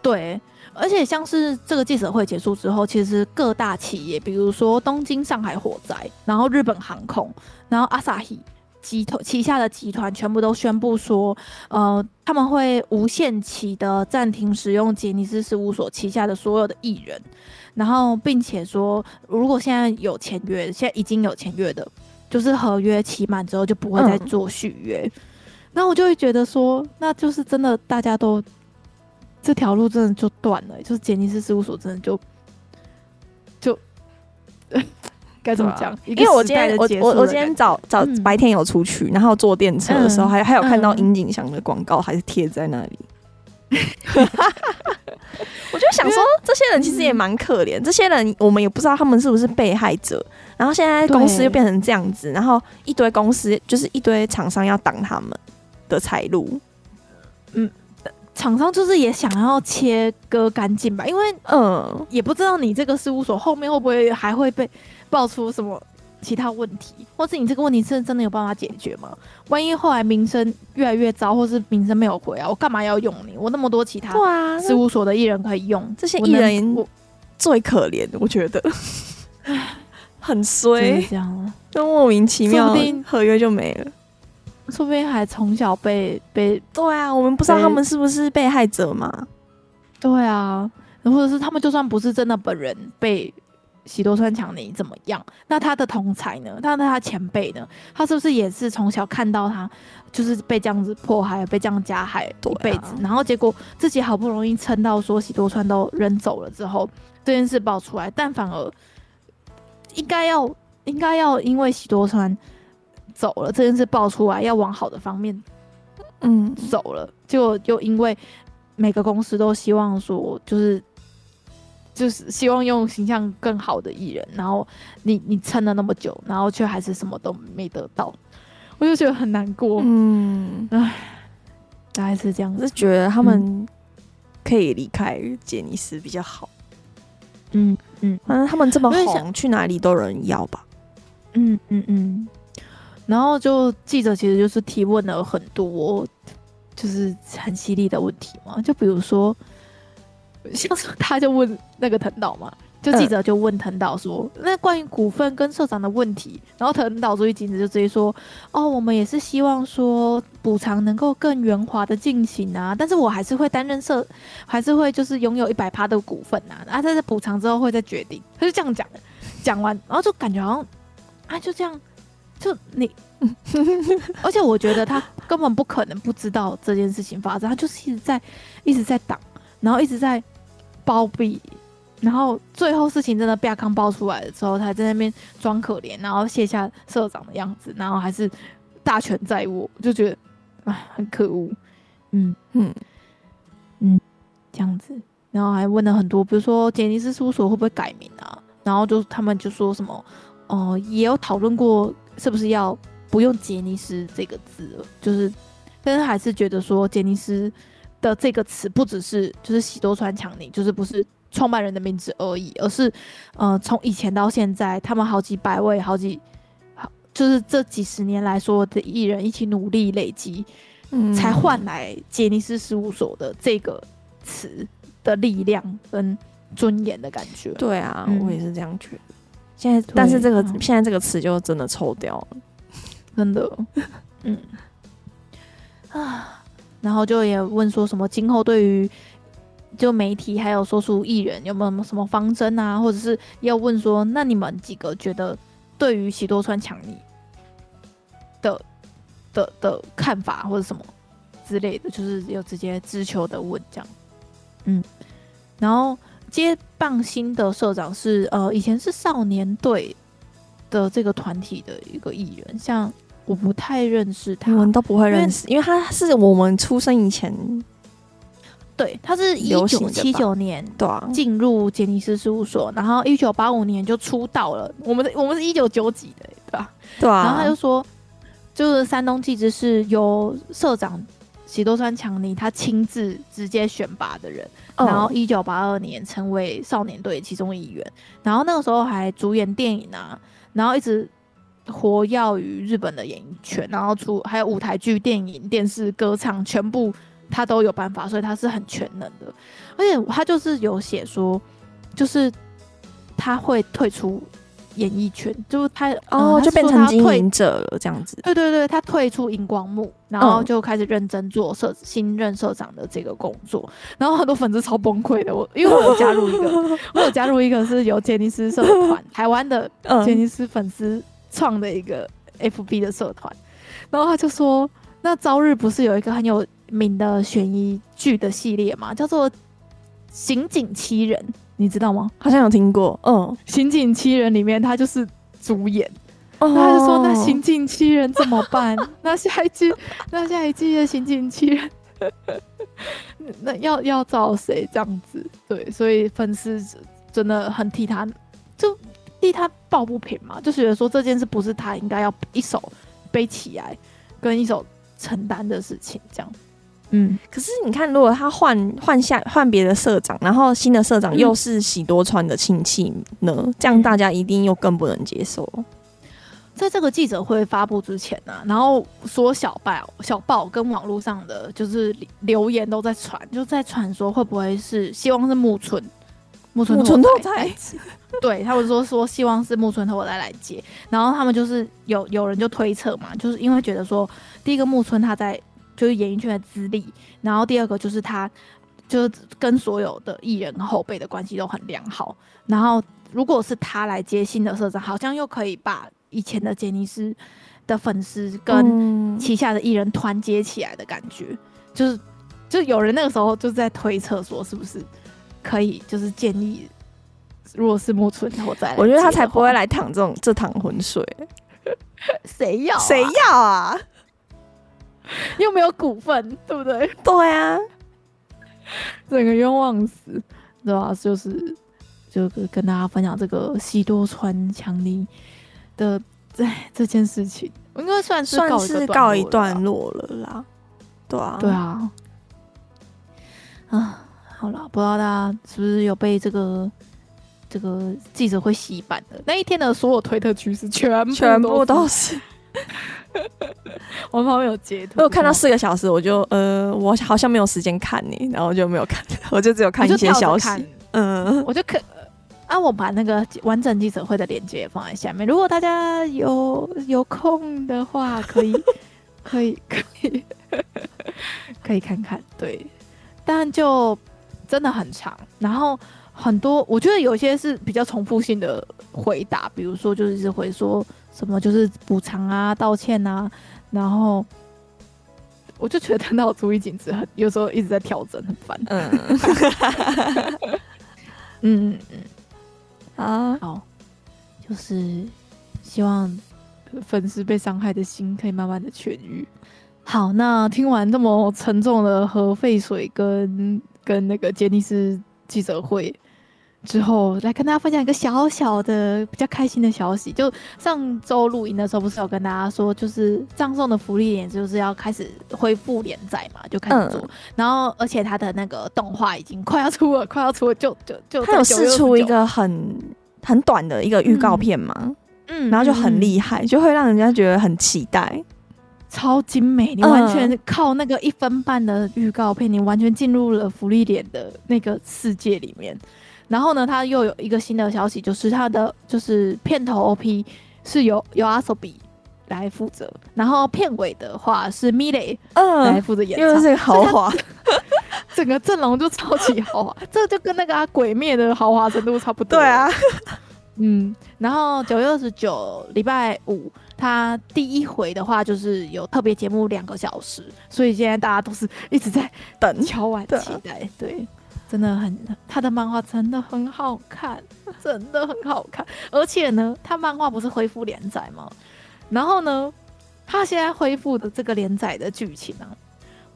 对，而且像是这个记者会结束之后，其实各大企业，比如说东京、上海火灾，然后日本航空，然后阿萨希集团旗下的集团，全部都宣布说，呃，他们会无限期的暂停使用杰尼斯事务所旗下的所有的艺人。然后，并且说，如果现在有签约，现在已经有签约的，就是合约期满之后就不会再做续约。那、我就会觉得说，那就是真的，大家都这条路真的就断了，就是杰尼斯事务所真的就就 该怎么讲？因为
我今天我我我今天早早白天有出去，嗯、然后坐电车的时候还、嗯、还有看到樱井翔的广告，还是贴在那里。我就想说，这些人其实也蛮可怜。这些人我们也不知道他们是不是被害者。然后现在公司又变成这样子，然后一堆公司就是一堆厂商要挡他们的财路。
嗯，厂商就是也想要切割干净吧，因为嗯，也不知道你这个事务所后面会不会还会被爆出什么。其他问题，或是你这个问题是真的有办法解决吗？万一后来名声越来越糟，或是名声没有回啊，我干嘛要用你？我那么多其他事务所的艺人可以用，
这些艺人我最可怜，我觉得 很衰，这样就莫名其妙，合约就没了，
说不定还从小被被
对啊，我们不知道他们是不是被害者嘛？
对啊，或者是他们就算不是真的本人被。喜多川强尼怎么样？那他的同才呢？他的他前辈呢？他是不是也是从小看到他就是被这样子迫害，被这样加害一辈子？啊、然后结果自己好不容易撑到说喜多川都扔走了之后，这件事爆出来，但反而应该要应该要因为喜多川走了这件事爆出来，要往好的方面嗯走了，结果又因为每个公司都希望说就是。就是希望用形象更好的艺人，然后你你撑了那么久，然后却还是什么都没得到，我就觉得很难过。嗯，唉，大概是这样子。
是觉得他们可以离开杰尼斯比较好。
嗯嗯，
反正他们这么红，去哪里都有人要吧。
嗯嗯嗯。然后就记者其实就是提问了很多，就是很犀利的问题嘛，就比如说。像是他就问那个藤岛嘛，就记者就问藤岛说：“嗯、那关于股份跟社长的问题。”然后藤岛注意镜子就直接说：“哦，我们也是希望说补偿能够更圆滑的进行啊，但是我还是会担任社，还是会就是拥有一百趴的股份啊，啊，在这补偿之后会再决定。”他就这样讲的，讲完然后就感觉好像啊，就这样，就你，而且我觉得他根本不可能不知道这件事情发生，他就是一直在一直在挡，然后一直在。包庇，然后最后事情真的被阿康爆出来的时候，他还在那边装可怜，然后卸下社长的样子，然后还是大权在握，就觉得啊，很可恶，嗯嗯嗯，这样子，然后还问了很多，比如说杰尼斯事务所会不会改名啊？然后就他们就说什么，哦、呃，也有讨论过是不是要不用杰尼斯这个字，就是，但是还是觉得说杰尼斯。的这个词不只是就是喜多川强尼，就是不是创办人的名字而已，而是呃从以前到现在，他们好几百位、好几好就是这几十年来说的艺人一起努力累积，嗯，才换来杰尼斯事务所的这个词的力量跟尊严的感觉。
对啊，嗯、我也是这样觉得。现在，但是这个、嗯、现在这个词就真的臭掉了，
真的，嗯。啊。然后就也问说什么今后对于就媒体还有说书艺人有没有什么方针啊，或者是要问说那你们几个觉得对于喜多川强尼的的的看法或者什么之类的，就是有直接直球的问这样，嗯，然后接棒新的社长是呃以前是少年队的这个团体的一个艺人，像。我不太认识他，
我们都不会认识，因为，他是我们出生以前，
对，他是一九七九年
对啊
进入杰尼斯事务所，然后一九八五年就出道了。我们我们是一九九几的，对吧？
对啊。
然后他就说，就是山东纪之是由社长喜多川强尼他亲自直接选拔的人，哦、然后一九八二年成为少年队其中一员，然后那个时候还主演电影啊，然后一直活跃于日本的演艺圈，然后出还有舞台剧、电影、电视、歌唱，全部。他都有办法，所以他是很全能的，而且他就是有写说，就是他会退出演艺圈，就是他
哦，就变成经营者了这样子。
对对对，他退出荧光幕，然后就开始认真做社新任社长的这个工作，然后很多粉丝超崩溃的。我因为我有加入一个，我有加入一个是由杰尼斯社团 台湾的杰尼斯粉丝创的一个 FB 的社团，然后他就说，那朝日不是有一个很有。名的悬疑剧的系列嘛，叫做《刑警七人》，你知道吗？
好像有听过。嗯，《
刑警七人》里面他就是主演。哦，他就说：“那刑警七人怎么办？那下一季，那下一季的刑警七人，那要要找谁？这样子？对，所以粉丝真的很替他，就替他抱不平嘛，就觉得说这件事不是他应该要一手背起来，跟一手承担的事情，这样。”嗯，
可是你看，如果他换换下换别的社长，然后新的社长又是喜多川的亲戚呢？嗯、这样大家一定又更不能接受。
在这个记者会发布之前呢、啊，然后说小报、小报跟网络上的就是留言都在传，就在传说会不会是希望是木村木村拓哉？对，他们说说希望是木村拓哉来接，然后他们就是有有人就推测嘛，就是因为觉得说第一个木村他在。就是演艺圈的资历，然后第二个就是他，就是跟所有的艺人后辈的关系都很良好。然后如果是他来接新的社长，好像又可以把以前的杰尼斯的粉丝跟旗下的艺人团结起来的感觉。嗯、就是，就有人那个时候就在推测说，是不是可以就是建议，如果是木村拓哉，
我觉得他才不会来淌这种这趟浑水。
谁要、啊？
谁要啊？
又没有股份，对不对？
对啊，
整个冤枉死，对吧？就是，就跟大家分享这个西多川强尼的这这件事情，应该算
算是告一段落了啦。对啊，
对啊。啊，好了，不知道大家是不是有被这个这个记者会洗版的那一天的所有推特趋势，全部
全部都是。
我旁边有截图，
我看到四个小时，我就呃，我好像没有时间看你，然后就没有看，我就只有看一些消息。嗯，
我就可啊，我把那个完整记者会的链接放在下面，如果大家有有空的话，可以 可以可以可以看看。对，但就真的很长，然后很多，我觉得有些是比较重复性的回答，比如说就是回说。什么就是补偿啊、道歉啊，然后我就觉得他脑主意简直很，有时候一直在调整，很烦。嗯 嗯嗯啊，好，就是希望粉丝被伤害的心可以慢慢的痊愈。好，那听完这么沉重的核废水跟跟那个杰尼斯记者会。之后来跟大家分享一个小小的比较开心的消息，就上周录音的时候，不是有跟大家说，就是葬送的福利点就是要开始恢复连载嘛，就开始做，嗯、然后而且他的那个动画已经快要出了，快要出了，就就就
他有试出一个很很短的一个预告片嘛，嗯，然后就很厉害，就会让人家觉得很期待，
超精美，你完全靠那个一分半的预告片，你完全进入了福利点的那个世界里面。然后呢，他又有一个新的消息，就是他的就是片头 OP 是由由阿 sobi 来负责，然后片尾的话是 Milet 来负责演唱，
因为是豪华，
整个阵容就超级豪华，这就跟那个、啊、鬼灭的豪华程度差不多。
对啊，
嗯，然后九月二十九礼拜五，他第一回的话就是有特别节目两个小时，所以现在大家都是一直在等。敲碗期待，对。真的很，他的漫画真的很好看，真的很好看。而且呢，他漫画不是恢复连载吗？然后呢，他现在恢复的这个连载的剧情啊，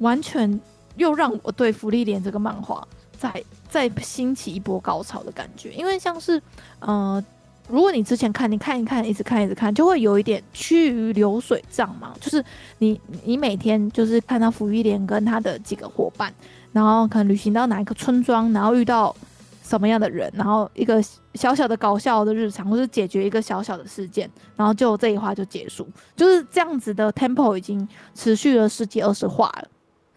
完全又让我对福利莲这个漫画再再兴起一波高潮的感觉，因为像是呃。如果你之前看，你看一看，一直看一直看，就会有一点趋于流水账嘛。就是你你每天就是看到福利莲跟他的几个伙伴，然后可能旅行到哪一个村庄，然后遇到什么样的人，然后一个小小的搞笑的日常，或是解决一个小小的事件，然后就这一话就结束，就是这样子的 tempo 已经持续了十几二十话了。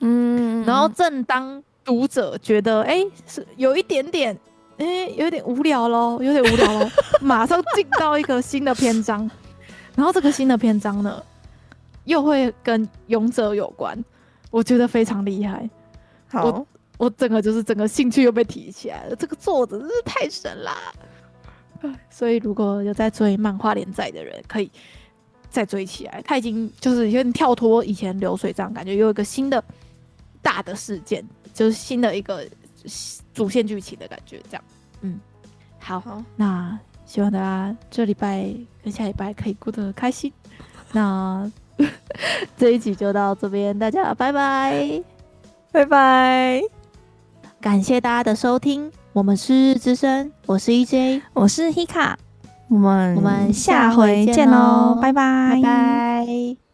嗯，然后正当读者觉得哎、欸、是有一点点。哎、欸，有点无聊喽，有点无聊喽。马上进到一个新的篇章，然后这个新的篇章呢，又会跟勇者有关，我觉得非常厉害。好，我我整个就是整个兴趣又被提起来了。这个作者真是太神啦！所以如果有在追漫画连载的人，可以再追起来。他已经就是有点跳脱以前流水账，感觉有一个新的大的事件，就是新的一个。主线剧情的感觉，这样，嗯，好，好，那希望大家这礼拜跟下礼拜可以过得开心。那 这一集就到这边，大家拜拜，
拜拜，
感谢大家的收听，我们是日日之声，我是 EJ，
我是 Hika，我们我们下回见喽，拜拜，
拜拜。